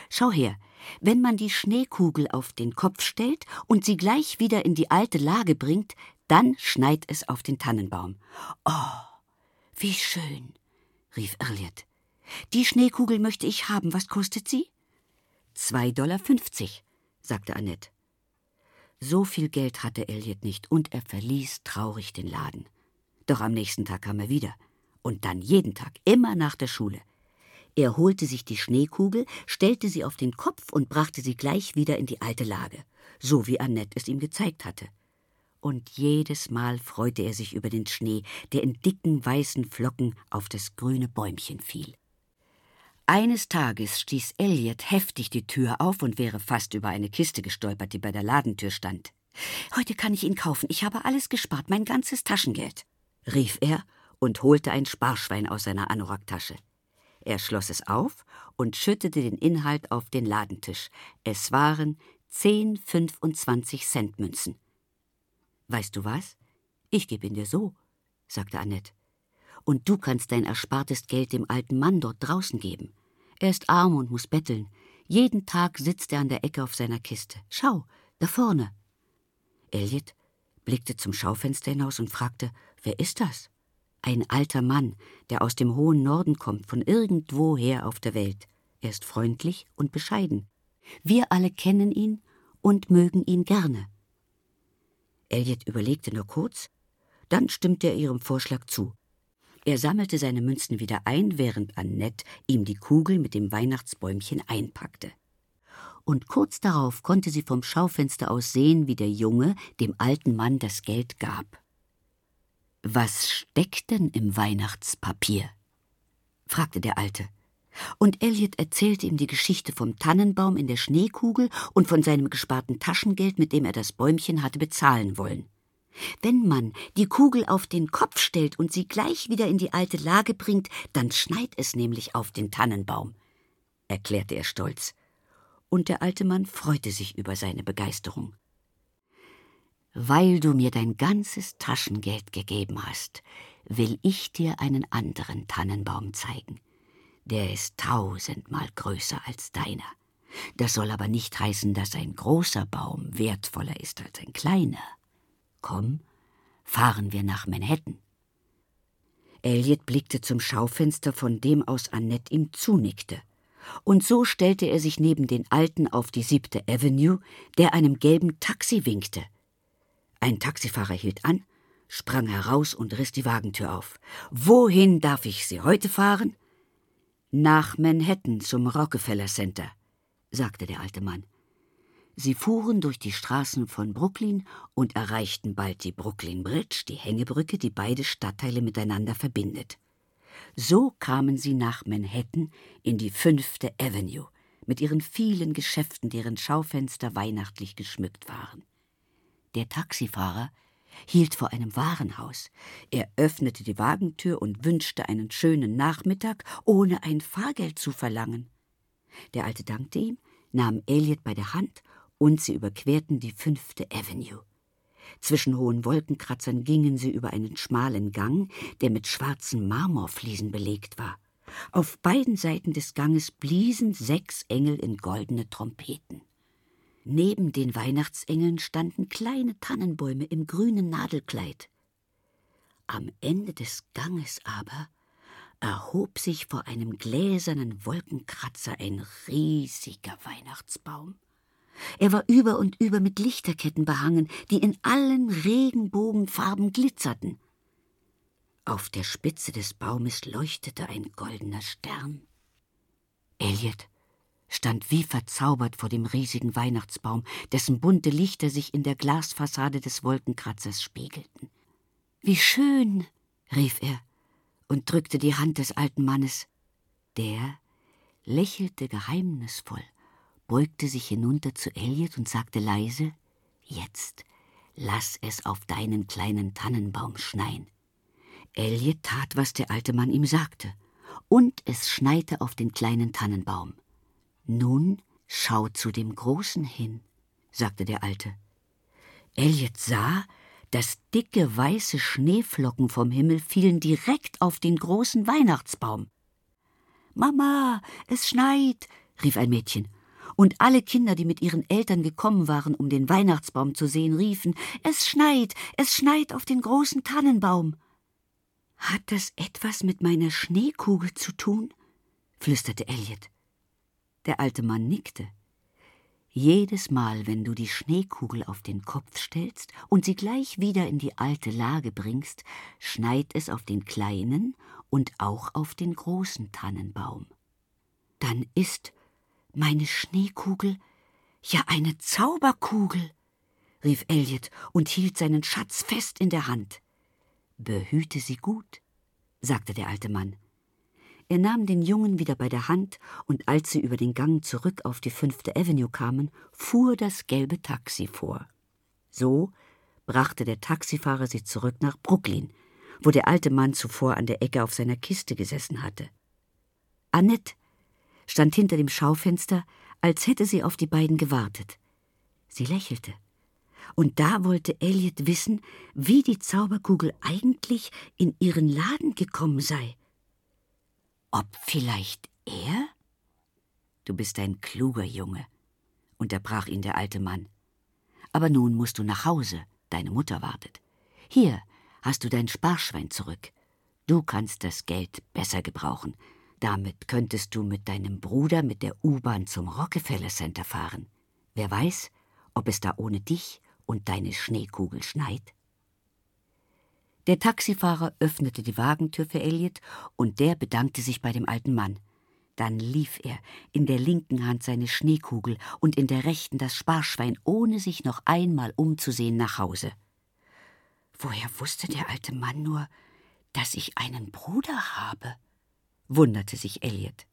Schau her, wenn man die Schneekugel auf den Kopf stellt und sie gleich wieder in die alte Lage bringt, dann schneit es auf den Tannenbaum. Oh, wie schön, rief Elliot. Die Schneekugel möchte ich haben. Was kostet sie? Zwei Dollar fünfzig, sagte Annette. So viel Geld hatte Elliot nicht und er verließ traurig den Laden. Doch am nächsten Tag kam er wieder. Und dann jeden Tag, immer nach der Schule. Er holte sich die Schneekugel, stellte sie auf den Kopf und brachte sie gleich wieder in die alte Lage, so wie Annette es ihm gezeigt hatte. Und jedes Mal freute er sich über den Schnee, der in dicken weißen Flocken auf das grüne Bäumchen fiel. Eines Tages stieß Elliot heftig die Tür auf und wäre fast über eine Kiste gestolpert, die bei der Ladentür stand. Heute kann ich ihn kaufen, ich habe alles gespart, mein ganzes Taschengeld, rief er und holte ein Sparschwein aus seiner Anoraktasche. Er schloss es auf und schüttete den Inhalt auf den Ladentisch. Es waren zehn 25 Cent Münzen. Weißt du was? Ich gebe ihn dir so, sagte Annette. Und du kannst dein erspartes Geld dem alten Mann dort draußen geben. Er ist arm und muss betteln. Jeden Tag sitzt er an der Ecke auf seiner Kiste. Schau, da vorne. Elliot blickte zum Schaufenster hinaus und fragte, wer ist das? Ein alter Mann, der aus dem hohen Norden kommt, von irgendwoher auf der Welt. Er ist freundlich und bescheiden. Wir alle kennen ihn und mögen ihn gerne. Elliot überlegte nur kurz, dann stimmte er ihrem Vorschlag zu. Er sammelte seine Münzen wieder ein, während Annette ihm die Kugel mit dem Weihnachtsbäumchen einpackte. Und kurz darauf konnte sie vom Schaufenster aus sehen, wie der Junge dem alten Mann das Geld gab. Was steckt denn im Weihnachtspapier? fragte der Alte. Und Elliot erzählte ihm die Geschichte vom Tannenbaum in der Schneekugel und von seinem gesparten Taschengeld, mit dem er das Bäumchen hatte bezahlen wollen. Wenn man die Kugel auf den Kopf stellt und sie gleich wieder in die alte Lage bringt, dann schneit es nämlich auf den Tannenbaum, erklärte er stolz. Und der alte Mann freute sich über seine Begeisterung. Weil du mir dein ganzes Taschengeld gegeben hast, will ich dir einen anderen Tannenbaum zeigen. Der ist tausendmal größer als deiner. Das soll aber nicht heißen, dass ein großer Baum wertvoller ist als ein kleiner. Komm, fahren wir nach Manhattan. Elliot blickte zum Schaufenster, von dem aus Annette ihm zunickte. Und so stellte er sich neben den Alten auf die siebte Avenue, der einem gelben Taxi winkte – ein Taxifahrer hielt an, sprang heraus und riss die Wagentür auf. Wohin darf ich Sie heute fahren? Nach Manhattan zum Rockefeller Center, sagte der alte Mann. Sie fuhren durch die Straßen von Brooklyn und erreichten bald die Brooklyn Bridge, die Hängebrücke, die beide Stadtteile miteinander verbindet. So kamen sie nach Manhattan in die Fünfte Avenue mit ihren vielen Geschäften, deren Schaufenster weihnachtlich geschmückt waren. Der Taxifahrer hielt vor einem Warenhaus. Er öffnete die Wagentür und wünschte einen schönen Nachmittag, ohne ein Fahrgeld zu verlangen. Der Alte dankte ihm, nahm Elliot bei der Hand und sie überquerten die fünfte Avenue. Zwischen hohen Wolkenkratzern gingen sie über einen schmalen Gang, der mit schwarzen Marmorfliesen belegt war. Auf beiden Seiten des Ganges bliesen sechs Engel in goldene Trompeten. Neben den Weihnachtsengeln standen kleine Tannenbäume im grünen Nadelkleid. Am Ende des Ganges aber erhob sich vor einem gläsernen Wolkenkratzer ein riesiger Weihnachtsbaum. Er war über und über mit Lichterketten behangen, die in allen Regenbogenfarben glitzerten. Auf der Spitze des Baumes leuchtete ein goldener Stern. Elliot stand wie verzaubert vor dem riesigen Weihnachtsbaum, dessen bunte Lichter sich in der Glasfassade des Wolkenkratzers spiegelten. Wie schön, rief er und drückte die Hand des alten Mannes. Der lächelte geheimnisvoll, beugte sich hinunter zu Elliot und sagte leise: Jetzt lass es auf deinen kleinen Tannenbaum schneien. Elliot tat, was der alte Mann ihm sagte, und es schneite auf den kleinen Tannenbaum. Nun schau zu dem Großen hin, sagte der Alte. Elliot sah, dass dicke weiße Schneeflocken vom Himmel fielen direkt auf den großen Weihnachtsbaum. Mama, es schneit, rief ein Mädchen. Und alle Kinder, die mit ihren Eltern gekommen waren, um den Weihnachtsbaum zu sehen, riefen Es schneit, es schneit auf den großen Tannenbaum. Hat das etwas mit meiner Schneekugel zu tun? flüsterte Elliot. Der alte Mann nickte. Jedes Mal, wenn du die Schneekugel auf den Kopf stellst und sie gleich wieder in die alte Lage bringst, schneit es auf den kleinen und auch auf den großen Tannenbaum. Dann ist meine Schneekugel ja eine Zauberkugel, rief Elliot und hielt seinen Schatz fest in der Hand. Behüte sie gut, sagte der alte Mann. Er nahm den Jungen wieder bei der Hand, und als sie über den Gang zurück auf die Fünfte Avenue kamen, fuhr das gelbe Taxi vor. So brachte der Taxifahrer sie zurück nach Brooklyn, wo der alte Mann zuvor an der Ecke auf seiner Kiste gesessen hatte. Annette stand hinter dem Schaufenster, als hätte sie auf die beiden gewartet. Sie lächelte und da wollte Elliot wissen, wie die Zauberkugel eigentlich in ihren Laden gekommen sei. Ob vielleicht er? Du bist ein kluger Junge, unterbrach ihn der alte Mann. Aber nun musst du nach Hause, deine Mutter wartet. Hier hast du dein Sparschwein zurück. Du kannst das Geld besser gebrauchen. Damit könntest du mit deinem Bruder mit der U-Bahn zum Rockefeller Center fahren. Wer weiß, ob es da ohne dich und deine Schneekugel schneit? Der Taxifahrer öffnete die Wagentür für Elliot und der bedankte sich bei dem alten Mann. Dann lief er, in der linken Hand seine Schneekugel und in der rechten das Sparschwein, ohne sich noch einmal umzusehen, nach Hause. Woher wusste der alte Mann nur, dass ich einen Bruder habe? wunderte sich Elliot.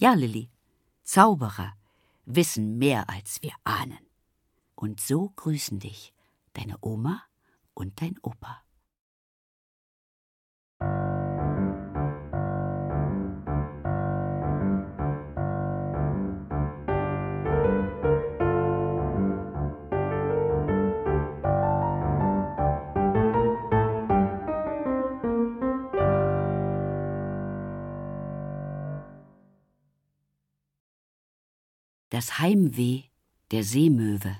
Ja, Lilly, Zauberer wissen mehr, als wir ahnen. Und so grüßen dich deine Oma und dein Opa. Das Heimweh der Seemöwe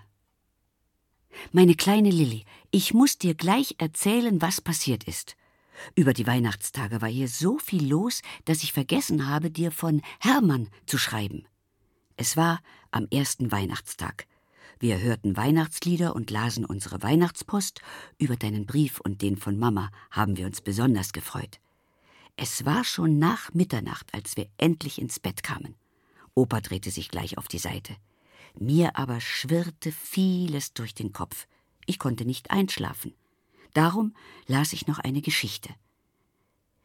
meine kleine Lilli, ich muss dir gleich erzählen, was passiert ist. Über die Weihnachtstage war hier so viel los, dass ich vergessen habe, dir von Hermann zu schreiben. Es war am ersten Weihnachtstag. Wir hörten Weihnachtslieder und lasen unsere Weihnachtspost. Über deinen Brief und den von Mama haben wir uns besonders gefreut. Es war schon nach Mitternacht, als wir endlich ins Bett kamen. Opa drehte sich gleich auf die Seite. Mir aber schwirrte vieles durch den Kopf. Ich konnte nicht einschlafen. Darum las ich noch eine Geschichte.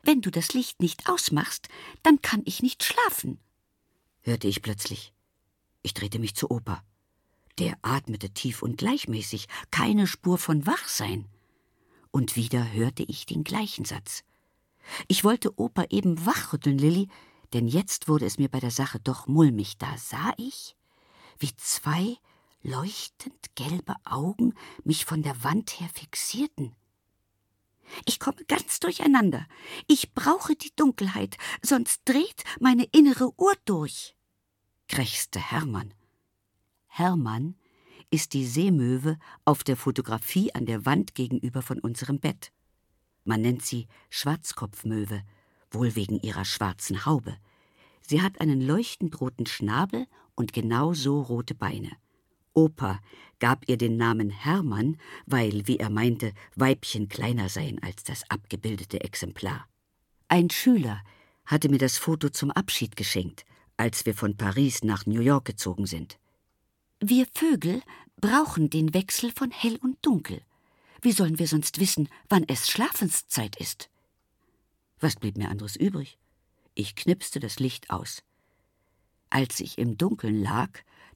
Wenn du das Licht nicht ausmachst, dann kann ich nicht schlafen, hörte ich plötzlich. Ich drehte mich zu Opa. Der atmete tief und gleichmäßig, keine Spur von Wachsein. Und wieder hörte ich den gleichen Satz. Ich wollte Opa eben wachrütteln, Lilli, denn jetzt wurde es mir bei der Sache doch mulmig. Da sah ich, wie zwei leuchtend gelbe Augen mich von der Wand her fixierten. Ich komme ganz durcheinander. Ich brauche die Dunkelheit, sonst dreht meine innere Uhr durch, krächzte Hermann. Hermann ist die Seemöwe auf der Fotografie an der Wand gegenüber von unserem Bett. Man nennt sie Schwarzkopfmöwe, wohl wegen ihrer schwarzen Haube. Sie hat einen leuchtend roten Schnabel und genau so rote Beine. Opa gab ihr den Namen Hermann, weil, wie er meinte, Weibchen kleiner seien als das abgebildete Exemplar. Ein Schüler hatte mir das Foto zum Abschied geschenkt, als wir von Paris nach New York gezogen sind. Wir Vögel brauchen den Wechsel von hell und dunkel. Wie sollen wir sonst wissen, wann es Schlafenszeit ist? Was blieb mir anderes übrig? Ich knipste das Licht aus. Als ich im Dunkeln lag,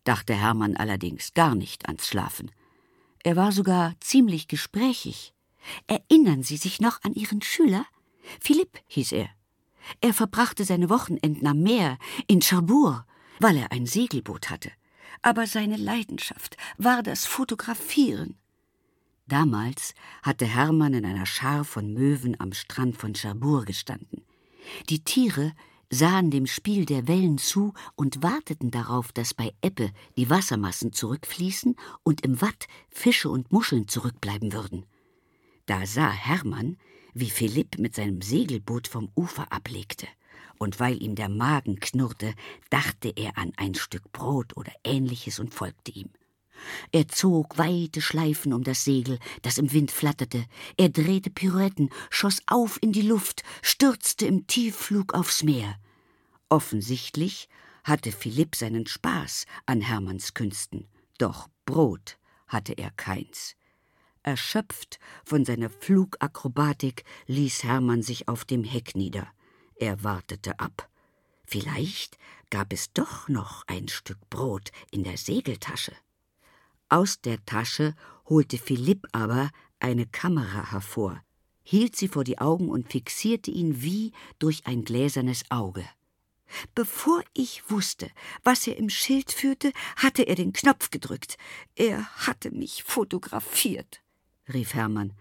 dachte Hermann allerdings gar nicht ans Schlafen. Er war sogar ziemlich gesprächig. Erinnern Sie sich noch an Ihren Schüler? Philipp hieß er. Er verbrachte seine Wochenenden am Meer in Cherbourg, weil er ein Segelboot hatte. Aber seine Leidenschaft war das Fotografieren. Damals hatte Hermann in einer Schar von Möwen am Strand von Cherbourg gestanden. Die Tiere sahen dem Spiel der Wellen zu und warteten darauf, dass bei Ebbe die Wassermassen zurückfließen und im Watt Fische und Muscheln zurückbleiben würden. Da sah Hermann, wie Philipp mit seinem Segelboot vom Ufer ablegte, und weil ihm der Magen knurrte, dachte er an ein Stück Brot oder ähnliches und folgte ihm. Er zog weite Schleifen um das Segel, das im Wind flatterte. Er drehte Pirouetten, schoss auf in die Luft, stürzte im Tiefflug aufs Meer. Offensichtlich hatte Philipp seinen Spaß an Hermanns Künsten, doch Brot hatte er keins. Erschöpft von seiner Flugakrobatik ließ Hermann sich auf dem Heck nieder. Er wartete ab. Vielleicht gab es doch noch ein Stück Brot in der Segeltasche. Aus der Tasche holte Philipp aber eine Kamera hervor, hielt sie vor die Augen und fixierte ihn wie durch ein gläsernes Auge. Bevor ich wusste, was er im Schild führte, hatte er den Knopf gedrückt. Er hatte mich fotografiert, rief Hermann.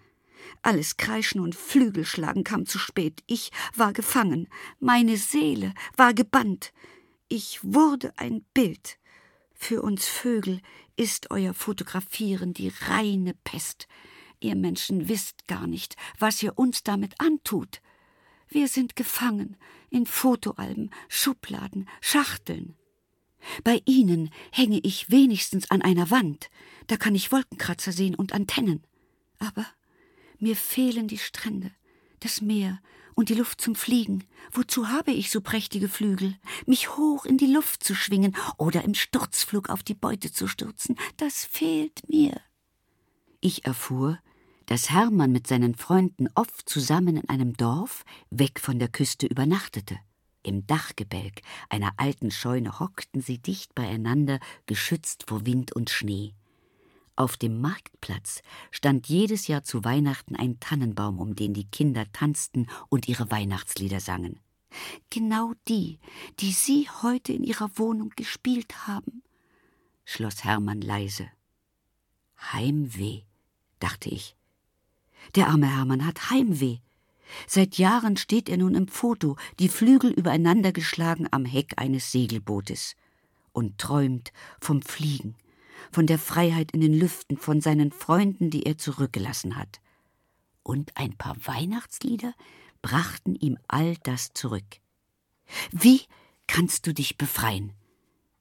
Alles Kreischen und Flügelschlagen kam zu spät. Ich war gefangen. Meine Seele war gebannt. Ich wurde ein Bild. Für uns Vögel ist euer Fotografieren die reine Pest. Ihr Menschen wisst gar nicht, was ihr uns damit antut. Wir sind gefangen in Fotoalben, Schubladen, Schachteln. Bei Ihnen hänge ich wenigstens an einer Wand, da kann ich Wolkenkratzer sehen und Antennen. Aber mir fehlen die Strände, das Meer und die Luft zum Fliegen. Wozu habe ich so prächtige Flügel? Mich hoch in die Luft zu schwingen oder im Sturzflug auf die Beute zu stürzen, das fehlt mir. Ich erfuhr, dass Hermann mit seinen Freunden oft zusammen in einem Dorf weg von der Küste übernachtete. Im Dachgebälk einer alten Scheune hockten sie dicht beieinander, geschützt vor Wind und Schnee. Auf dem Marktplatz stand jedes Jahr zu Weihnachten ein Tannenbaum, um den die Kinder tanzten und ihre Weihnachtslieder sangen. Genau die, die Sie heute in Ihrer Wohnung gespielt haben, schloss Hermann leise. Heimweh, dachte ich. Der arme Hermann hat Heimweh. Seit Jahren steht er nun im Foto, die Flügel übereinander geschlagen am Heck eines Segelbootes und träumt vom Fliegen von der Freiheit in den Lüften, von seinen Freunden, die er zurückgelassen hat. Und ein paar Weihnachtslieder brachten ihm all das zurück. Wie kannst du dich befreien?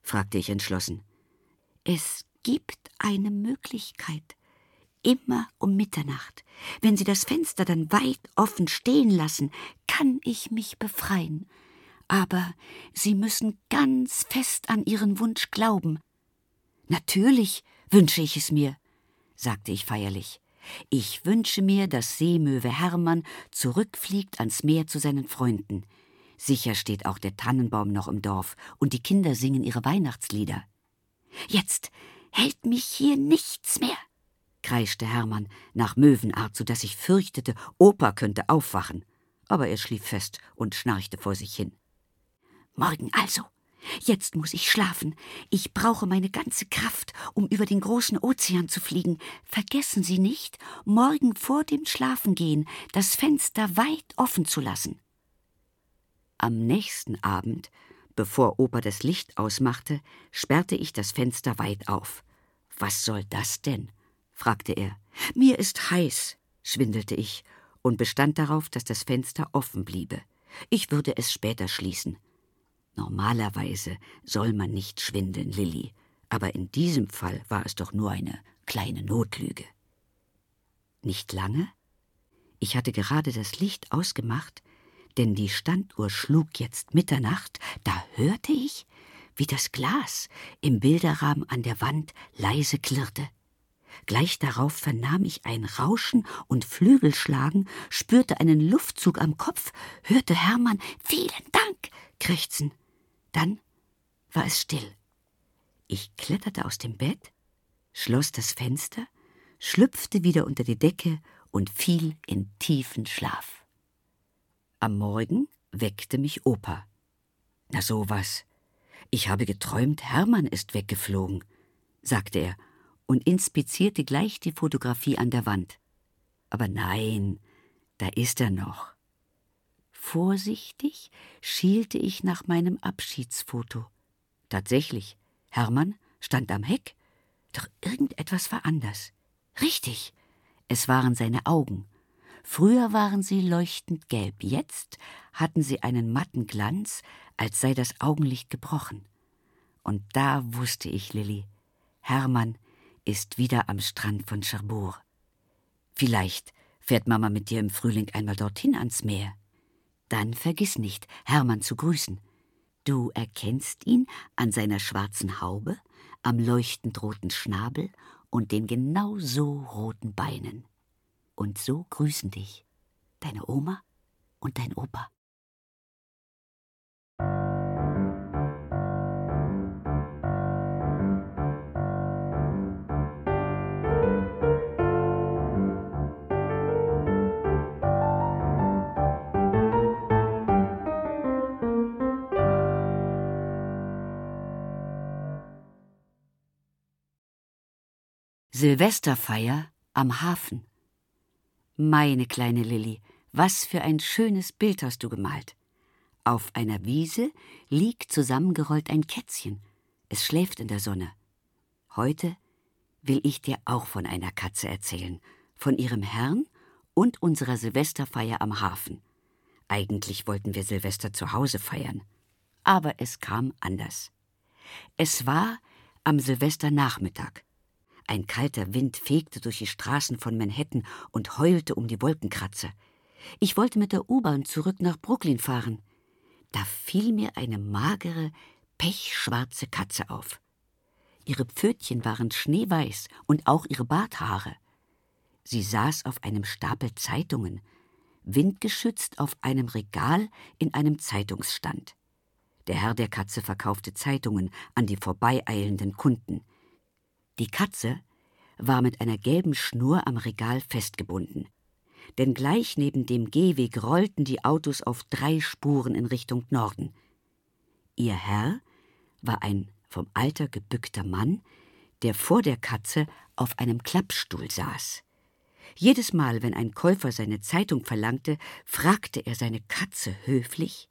fragte ich entschlossen. Es gibt eine Möglichkeit. Immer um Mitternacht, wenn Sie das Fenster dann weit offen stehen lassen, kann ich mich befreien. Aber Sie müssen ganz fest an Ihren Wunsch glauben. Natürlich wünsche ich es mir, sagte ich feierlich. Ich wünsche mir, dass Seemöwe Hermann zurückfliegt ans Meer zu seinen Freunden. Sicher steht auch der Tannenbaum noch im Dorf und die Kinder singen ihre Weihnachtslieder. Jetzt hält mich hier nichts mehr, kreischte Hermann nach Möwenart, so dass ich fürchtete, Opa könnte aufwachen. Aber er schlief fest und schnarchte vor sich hin. Morgen also, Jetzt muss ich schlafen. Ich brauche meine ganze Kraft, um über den großen Ozean zu fliegen. Vergessen Sie nicht, morgen vor dem Schlafengehen das Fenster weit offen zu lassen. Am nächsten Abend, bevor Opa das Licht ausmachte, sperrte ich das Fenster weit auf. Was soll das denn? fragte er. Mir ist heiß, schwindelte ich und bestand darauf, dass das Fenster offen bliebe. Ich würde es später schließen. Normalerweise soll man nicht schwindeln, Lilly, aber in diesem Fall war es doch nur eine kleine Notlüge. Nicht lange? Ich hatte gerade das Licht ausgemacht, denn die Standuhr schlug jetzt Mitternacht, da hörte ich, wie das Glas im Bilderrahmen an der Wand leise klirrte. Gleich darauf vernahm ich ein Rauschen und Flügelschlagen, spürte einen Luftzug am Kopf, hörte Hermann Vielen Dank krächzen. Dann war es still. Ich kletterte aus dem Bett, schloss das Fenster, schlüpfte wieder unter die Decke und fiel in tiefen Schlaf. Am Morgen weckte mich Opa. Na sowas. Ich habe geträumt, Hermann ist weggeflogen, sagte er und inspizierte gleich die Fotografie an der Wand. Aber nein, da ist er noch. Vorsichtig schielte ich nach meinem Abschiedsfoto. Tatsächlich, Hermann stand am Heck, doch irgendetwas war anders. Richtig, es waren seine Augen. Früher waren sie leuchtend gelb, jetzt hatten sie einen matten Glanz, als sei das Augenlicht gebrochen. Und da wusste ich, Lilli, Hermann ist wieder am Strand von Cherbourg. Vielleicht fährt Mama mit dir im Frühling einmal dorthin ans Meer. Dann vergiss nicht, Hermann zu grüßen. Du erkennst ihn an seiner schwarzen Haube, am leuchtend roten Schnabel und den genau so roten Beinen. Und so grüßen dich deine Oma und dein Opa. Silvesterfeier am Hafen. Meine kleine Lilli, was für ein schönes Bild hast du gemalt. Auf einer Wiese liegt zusammengerollt ein Kätzchen. Es schläft in der Sonne. Heute will ich dir auch von einer Katze erzählen, von ihrem Herrn und unserer Silvesterfeier am Hafen. Eigentlich wollten wir Silvester zu Hause feiern, aber es kam anders. Es war am Silvesternachmittag. Ein kalter Wind fegte durch die Straßen von Manhattan und heulte um die Wolkenkratzer. Ich wollte mit der U-Bahn zurück nach Brooklyn fahren. Da fiel mir eine magere, pechschwarze Katze auf. Ihre Pfötchen waren schneeweiß und auch ihre Barthaare. Sie saß auf einem Stapel Zeitungen, windgeschützt auf einem Regal in einem Zeitungsstand. Der Herr der Katze verkaufte Zeitungen an die vorbeieilenden Kunden. Die Katze war mit einer gelben Schnur am Regal festgebunden. Denn gleich neben dem Gehweg rollten die Autos auf drei Spuren in Richtung Norden. Ihr Herr war ein vom Alter gebückter Mann, der vor der Katze auf einem Klappstuhl saß. Jedes Mal, wenn ein Käufer seine Zeitung verlangte, fragte er seine Katze höflich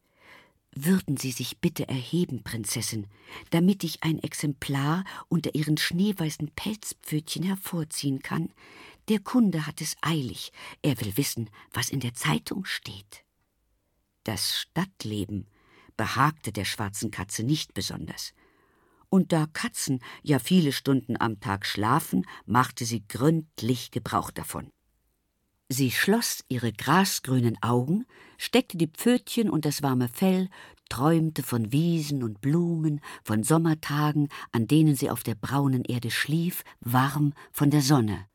würden Sie sich bitte erheben, Prinzessin, damit ich ein Exemplar unter Ihren schneeweißen Pelzpfötchen hervorziehen kann. Der Kunde hat es eilig, er will wissen, was in der Zeitung steht. Das Stadtleben behagte der schwarzen Katze nicht besonders. Und da Katzen ja viele Stunden am Tag schlafen, machte sie gründlich Gebrauch davon. Sie schloss ihre grasgrünen Augen, steckte die Pfötchen und das warme Fell, träumte von Wiesen und Blumen, von Sommertagen, an denen sie auf der braunen Erde schlief, warm von der Sonne.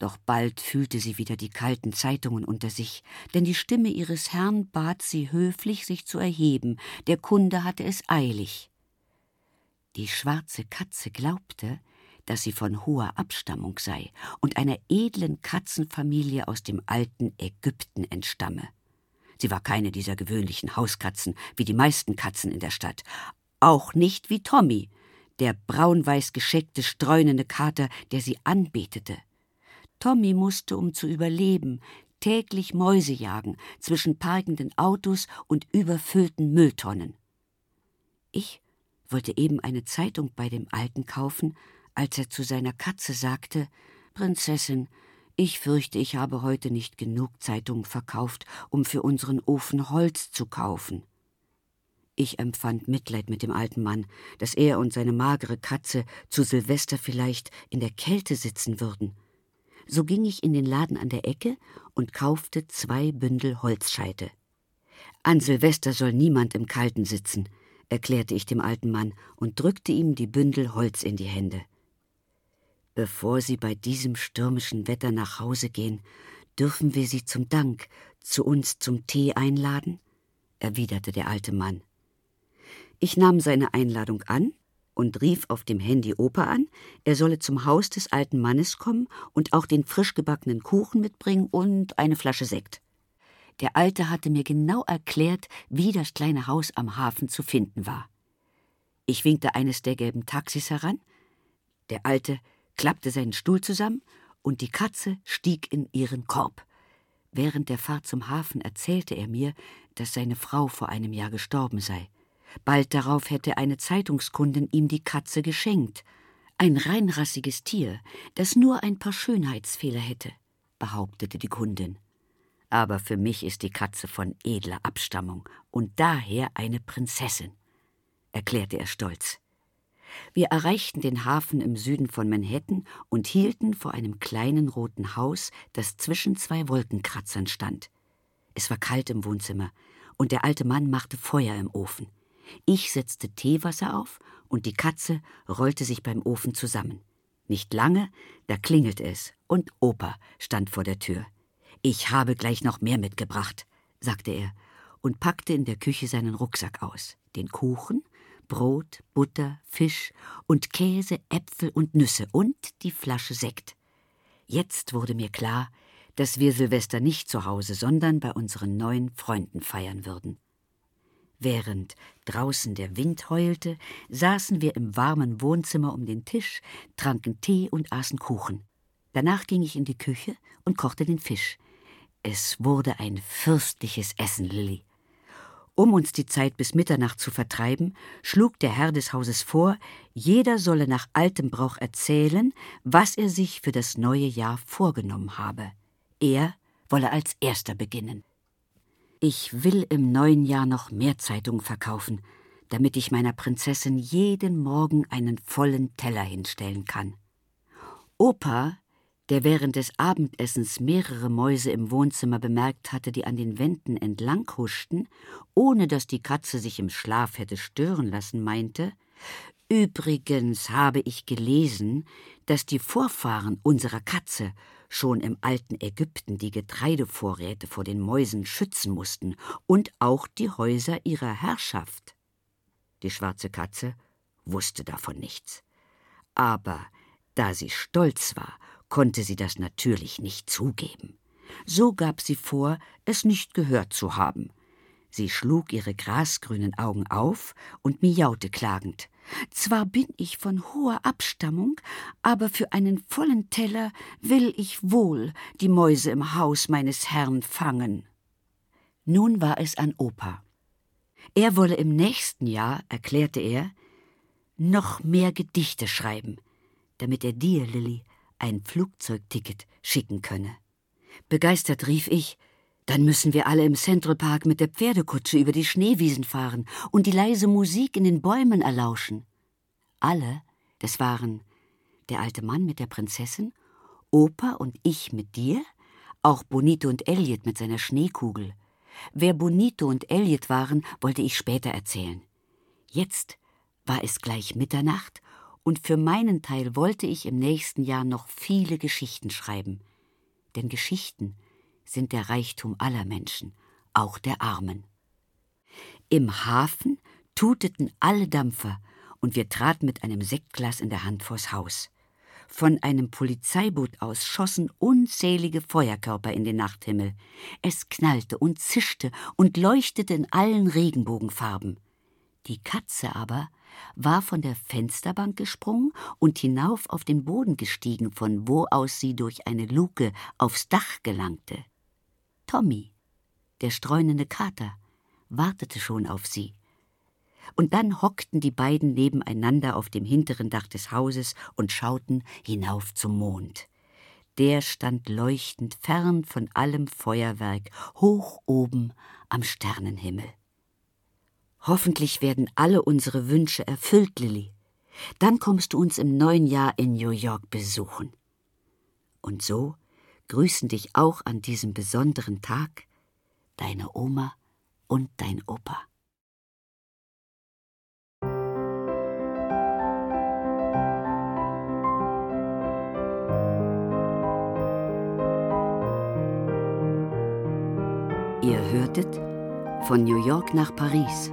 Doch bald fühlte sie wieder die kalten Zeitungen unter sich, denn die Stimme ihres Herrn bat sie höflich, sich zu erheben, der Kunde hatte es eilig. Die schwarze Katze glaubte, dass sie von hoher Abstammung sei und einer edlen Katzenfamilie aus dem alten Ägypten entstamme. Sie war keine dieser gewöhnlichen Hauskatzen wie die meisten Katzen in der Stadt, auch nicht wie Tommy, der braunweiß gescheckte, streunende Kater, der sie anbetete. Tommy musste, um zu überleben, täglich Mäuse jagen zwischen parkenden Autos und überfüllten Mülltonnen. Ich wollte eben eine Zeitung bei dem Alten kaufen, als er zu seiner Katze sagte Prinzessin, ich fürchte, ich habe heute nicht genug Zeitungen verkauft, um für unseren Ofen Holz zu kaufen. Ich empfand Mitleid mit dem alten Mann, dass er und seine magere Katze zu Silvester vielleicht in der Kälte sitzen würden. So ging ich in den Laden an der Ecke und kaufte zwei Bündel Holzscheite. An Silvester soll niemand im Kalten sitzen, erklärte ich dem alten Mann und drückte ihm die Bündel Holz in die Hände. Bevor Sie bei diesem stürmischen Wetter nach Hause gehen, dürfen wir Sie zum Dank zu uns zum Tee einladen? erwiderte der alte Mann. Ich nahm seine Einladung an und rief auf dem Handy Opa an, er solle zum Haus des alten Mannes kommen und auch den frisch gebackenen Kuchen mitbringen und eine Flasche Sekt. Der Alte hatte mir genau erklärt, wie das kleine Haus am Hafen zu finden war. Ich winkte eines der gelben Taxis heran, der Alte klappte seinen Stuhl zusammen und die Katze stieg in ihren Korb. Während der Fahrt zum Hafen erzählte er mir, dass seine Frau vor einem Jahr gestorben sei. Bald darauf hätte eine Zeitungskundin ihm die Katze geschenkt. Ein reinrassiges Tier, das nur ein paar Schönheitsfehler hätte, behauptete die Kundin. Aber für mich ist die Katze von edler Abstammung und daher eine Prinzessin, erklärte er stolz. Wir erreichten den Hafen im Süden von Manhattan und hielten vor einem kleinen roten Haus, das zwischen zwei Wolkenkratzern stand. Es war kalt im Wohnzimmer, und der alte Mann machte Feuer im Ofen. Ich setzte Teewasser auf, und die Katze rollte sich beim Ofen zusammen. Nicht lange, da klingelte es, und Opa stand vor der Tür. Ich habe gleich noch mehr mitgebracht, sagte er und packte in der Küche seinen Rucksack aus, den Kuchen, Brot, Butter, Fisch und Käse, Äpfel und Nüsse und die Flasche Sekt. Jetzt wurde mir klar, dass wir Silvester nicht zu Hause, sondern bei unseren neuen Freunden feiern würden. Während draußen der Wind heulte, saßen wir im warmen Wohnzimmer um den Tisch, tranken Tee und aßen Kuchen. Danach ging ich in die Küche und kochte den Fisch. Es wurde ein fürstliches Essen, Lilly. Um uns die Zeit bis Mitternacht zu vertreiben, schlug der Herr des Hauses vor, jeder solle nach altem Brauch erzählen, was er sich für das neue Jahr vorgenommen habe. Er wolle als erster beginnen. Ich will im neuen Jahr noch mehr Zeitungen verkaufen, damit ich meiner Prinzessin jeden Morgen einen vollen Teller hinstellen kann. Opa der während des Abendessens mehrere Mäuse im Wohnzimmer bemerkt hatte, die an den Wänden entlang huschten, ohne dass die Katze sich im Schlaf hätte stören lassen, meinte Übrigens habe ich gelesen, dass die Vorfahren unserer Katze schon im alten Ägypten die Getreidevorräte vor den Mäusen schützen mussten und auch die Häuser ihrer Herrschaft. Die schwarze Katze wusste davon nichts. Aber da sie stolz war konnte sie das natürlich nicht zugeben. So gab sie vor, es nicht gehört zu haben. Sie schlug ihre grasgrünen Augen auf und miaute klagend. Zwar bin ich von hoher Abstammung, aber für einen vollen Teller will ich wohl die Mäuse im Haus meines Herrn fangen. Nun war es an Opa. Er wolle im nächsten Jahr, erklärte er, noch mehr Gedichte schreiben, damit er dir, Lilly, ein Flugzeugticket schicken könne. Begeistert rief ich, dann müssen wir alle im Central Park mit der Pferdekutsche über die Schneewiesen fahren und die leise Musik in den Bäumen erlauschen. Alle, das waren der alte Mann mit der Prinzessin, Opa und ich mit dir, auch Bonito und Elliot mit seiner Schneekugel. Wer Bonito und Elliot waren, wollte ich später erzählen. Jetzt war es gleich Mitternacht und für meinen Teil wollte ich im nächsten Jahr noch viele Geschichten schreiben. Denn Geschichten sind der Reichtum aller Menschen, auch der Armen. Im Hafen tuteten alle Dampfer, und wir traten mit einem Sektglas in der Hand vors Haus. Von einem Polizeiboot aus schossen unzählige Feuerkörper in den Nachthimmel. Es knallte und zischte und leuchtete in allen Regenbogenfarben. Die Katze aber war von der Fensterbank gesprungen und hinauf auf den Boden gestiegen, von wo aus sie durch eine Luke aufs Dach gelangte. Tommy, der streunende Kater, wartete schon auf sie. Und dann hockten die beiden nebeneinander auf dem hinteren Dach des Hauses und schauten hinauf zum Mond. Der stand leuchtend fern von allem Feuerwerk, hoch oben am Sternenhimmel. Hoffentlich werden alle unsere Wünsche erfüllt, Lilly. Dann kommst du uns im neuen Jahr in New York besuchen. Und so grüßen dich auch an diesem besonderen Tag deine Oma und dein Opa. Ihr hörtet von New York nach Paris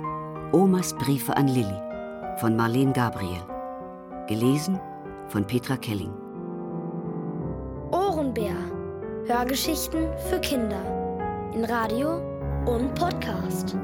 Omas Briefe an Lilly von Marlene Gabriel. Gelesen von Petra Kelling. Ohrenbär. Hörgeschichten für Kinder. In Radio und Podcast.